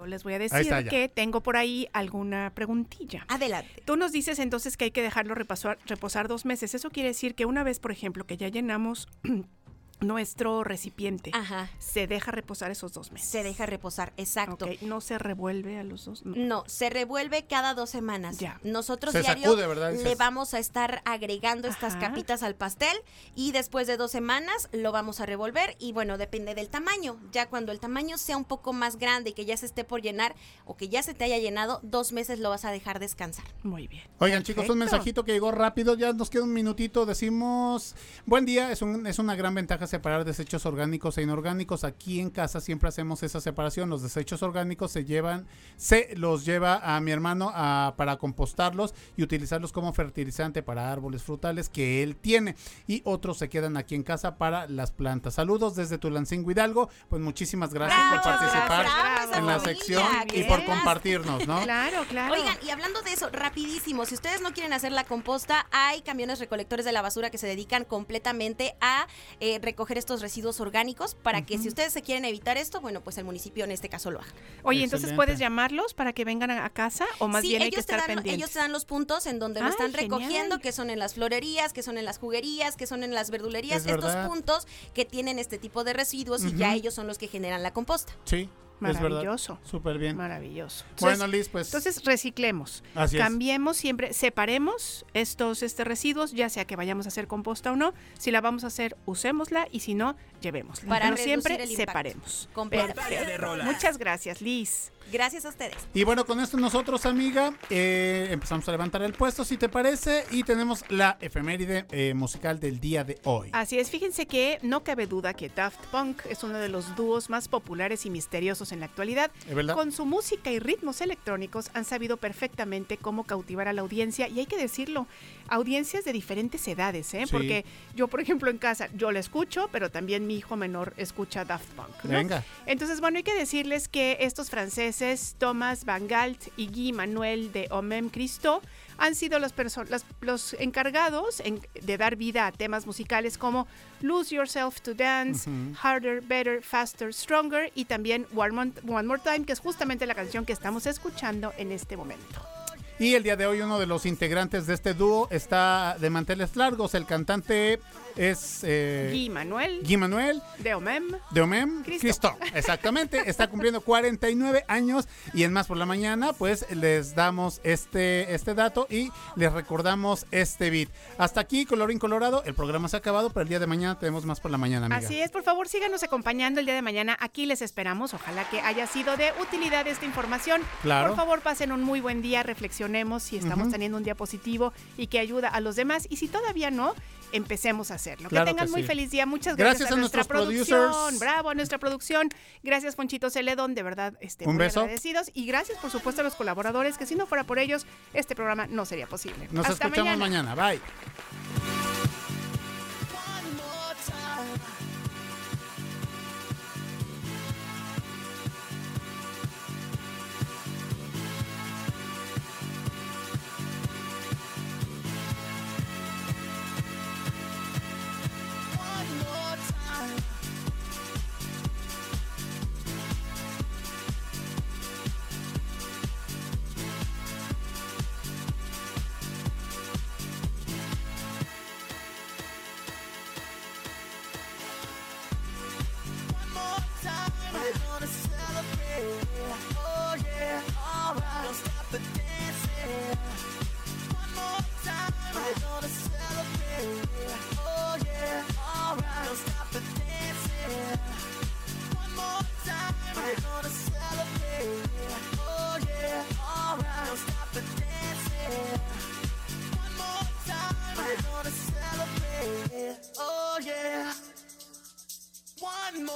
Yo les voy a decir que tengo por ahí alguna preguntilla. Adelante. Tú nos dices entonces que hay que dejarlo repasar, reposar dos meses. Eso quiere decir que una vez, por ejemplo, que ya llenamos nuestro recipiente, se deja reposar esos dos meses. Se deja reposar, exacto. No se revuelve a los dos. No, se revuelve cada dos semanas. Nosotros Se diario sacude, ¿verdad? Dices. le vamos a estar agregando estas capitas al pastel y después de dos semanas lo vamos a revolver y bueno, depende del tamaño. Ya cuando el tamaño sea un poco más grande y que ya se esté por llenar o que ya se te haya llenado, dos meses lo vas a dejar descansar. Muy bien. Oigan, chicos, un mensajito que llegó rápido. Ya nos queda un minutito. Decimos: Buen día. Es, un- es una gran ventaja separar desechos orgánicos e inorgánicos. Aquí en casa siempre hacemos esa separación. Los desechos orgánicos se llevan, se los lleva a mi hermano a- para compostarlos y utilizarlos como fertilizante para árboles frutales que él tiene. Y otros se quedan aquí en casa para las plantas. Saludos desde Tulancingo Hidalgo. Pues muchísimas gracias por participar bravo, en la familia, sección y por compartirnos, ¿no? Claro, claro. Oigan, y hablando de eso, rapidísimo, si ustedes no quieren hacer la composta, hay camiones recolectores de la basura que se dedican completamente a eh, recoger estos residuos orgánicos para que si ustedes se quieren evitar esto, bueno, pues el municipio en este caso lo haga. Oye, entonces puedes llamarlos para que vengan a casa o más sí, bien hay ellos, que te estar dan, pendientes. ellos te dan los puntos en donde lo están genial. recogiendo, que son en las florerías, que son en las juguerías, que son en las verdulerías, Es estos verdad. puntos que tienen este tipo de residuos y ya ellos son los que generan la composta. Sí. Maravilloso. Súper bien. Maravilloso. Bueno, Liz, pues Entonces reciclemos, Así es. cambiemos siempre, separemos estos este, residuos, ya sea que vayamos a hacer composta o no. Si la vamos a hacer, usémosla y si no, llevémosla. Para Pero siempre separemos. De rolas. Muchas gracias, Liz. Gracias a ustedes. Y bueno, con esto nosotros, amiga, eh, empezamos a levantar el puesto, si te parece, y tenemos la efeméride eh, musical del día de hoy. Así es, fíjense que no cabe duda que Daft Punk es uno de los dúos más populares y misteriosos en la actualidad. ¿Es verdad? Con su música y ritmos electrónicos han sabido perfectamente cómo cautivar a la audiencia y hay que decirlo, audiencias de diferentes edades, ¿eh? Sí. Porque yo, por ejemplo, en casa, yo la escucho, pero también mi hijo menor escucha Daft Punk. ¿no? Venga. Entonces, bueno, hay que decirles que estos franceses, Thomas Van Galt y Guy Manuel de Omem Christo, han sido las perso- las- los encargados en- de dar vida a temas musicales como Lose Yourself to Dance. Harder, Better, Faster, Stronger y también One One More Time, que es justamente la canción que estamos escuchando en este momento. Y el día de hoy uno de los integrantes de este dúo está de manteles largos. El cantante es eh, Guy Manuel Guy Manuel de Omem. de Omem Cristo. Cristo. Exactamente, está cumpliendo 49 años y en Más por la Mañana pues les damos este, este dato y les recordamos este beat. Hasta aquí, colorín colorado, el programa se ha acabado, pero el día de mañana tenemos Más por la Mañana, amiga. Así es, por favor síganos acompañando el día de mañana. Aquí les esperamos. Ojalá que haya sido de utilidad esta información. Claro. Por favor, pasen un muy buen día, reflexionemos si estamos teniendo un día positivo y que ayuda a los demás. Y si todavía no, empecemos a hacerlo. Claro que tengan que muy sí. feliz día. Muchas gracias, Gracias a nuestra producción. producers. Bravo a nuestra producción. Gracias, Ponchito Celedón. De verdad, este, Un muy beso. agradecidos. Y gracias, por supuesto, a los colaboradores, que si no fuera por ellos, este programa no sería posible. Nos Hasta escuchamos mañana. mañana. Bye.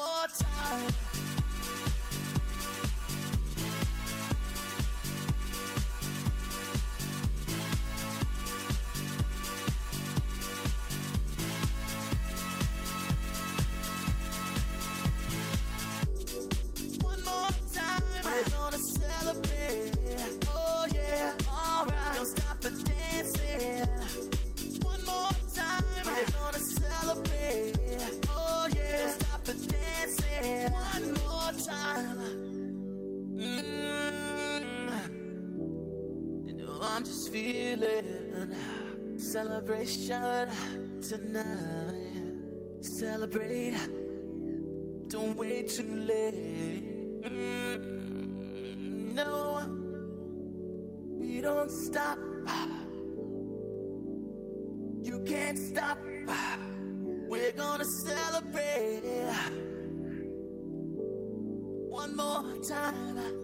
More time. I'm just feeling celebration tonight. Celebrate. Don't wait too late. Mm, no, we don't stop. You can't stop. We're gonna celebrate. One more time.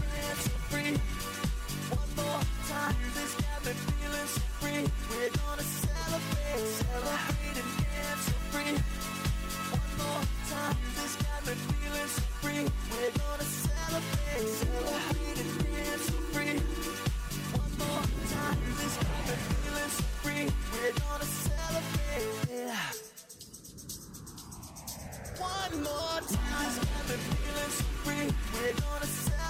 One more time. Music's got me feeling so free. We're gonna celebrate celebrate and feel supreme one more time, this cabin feelings free. We're gonna celebrate,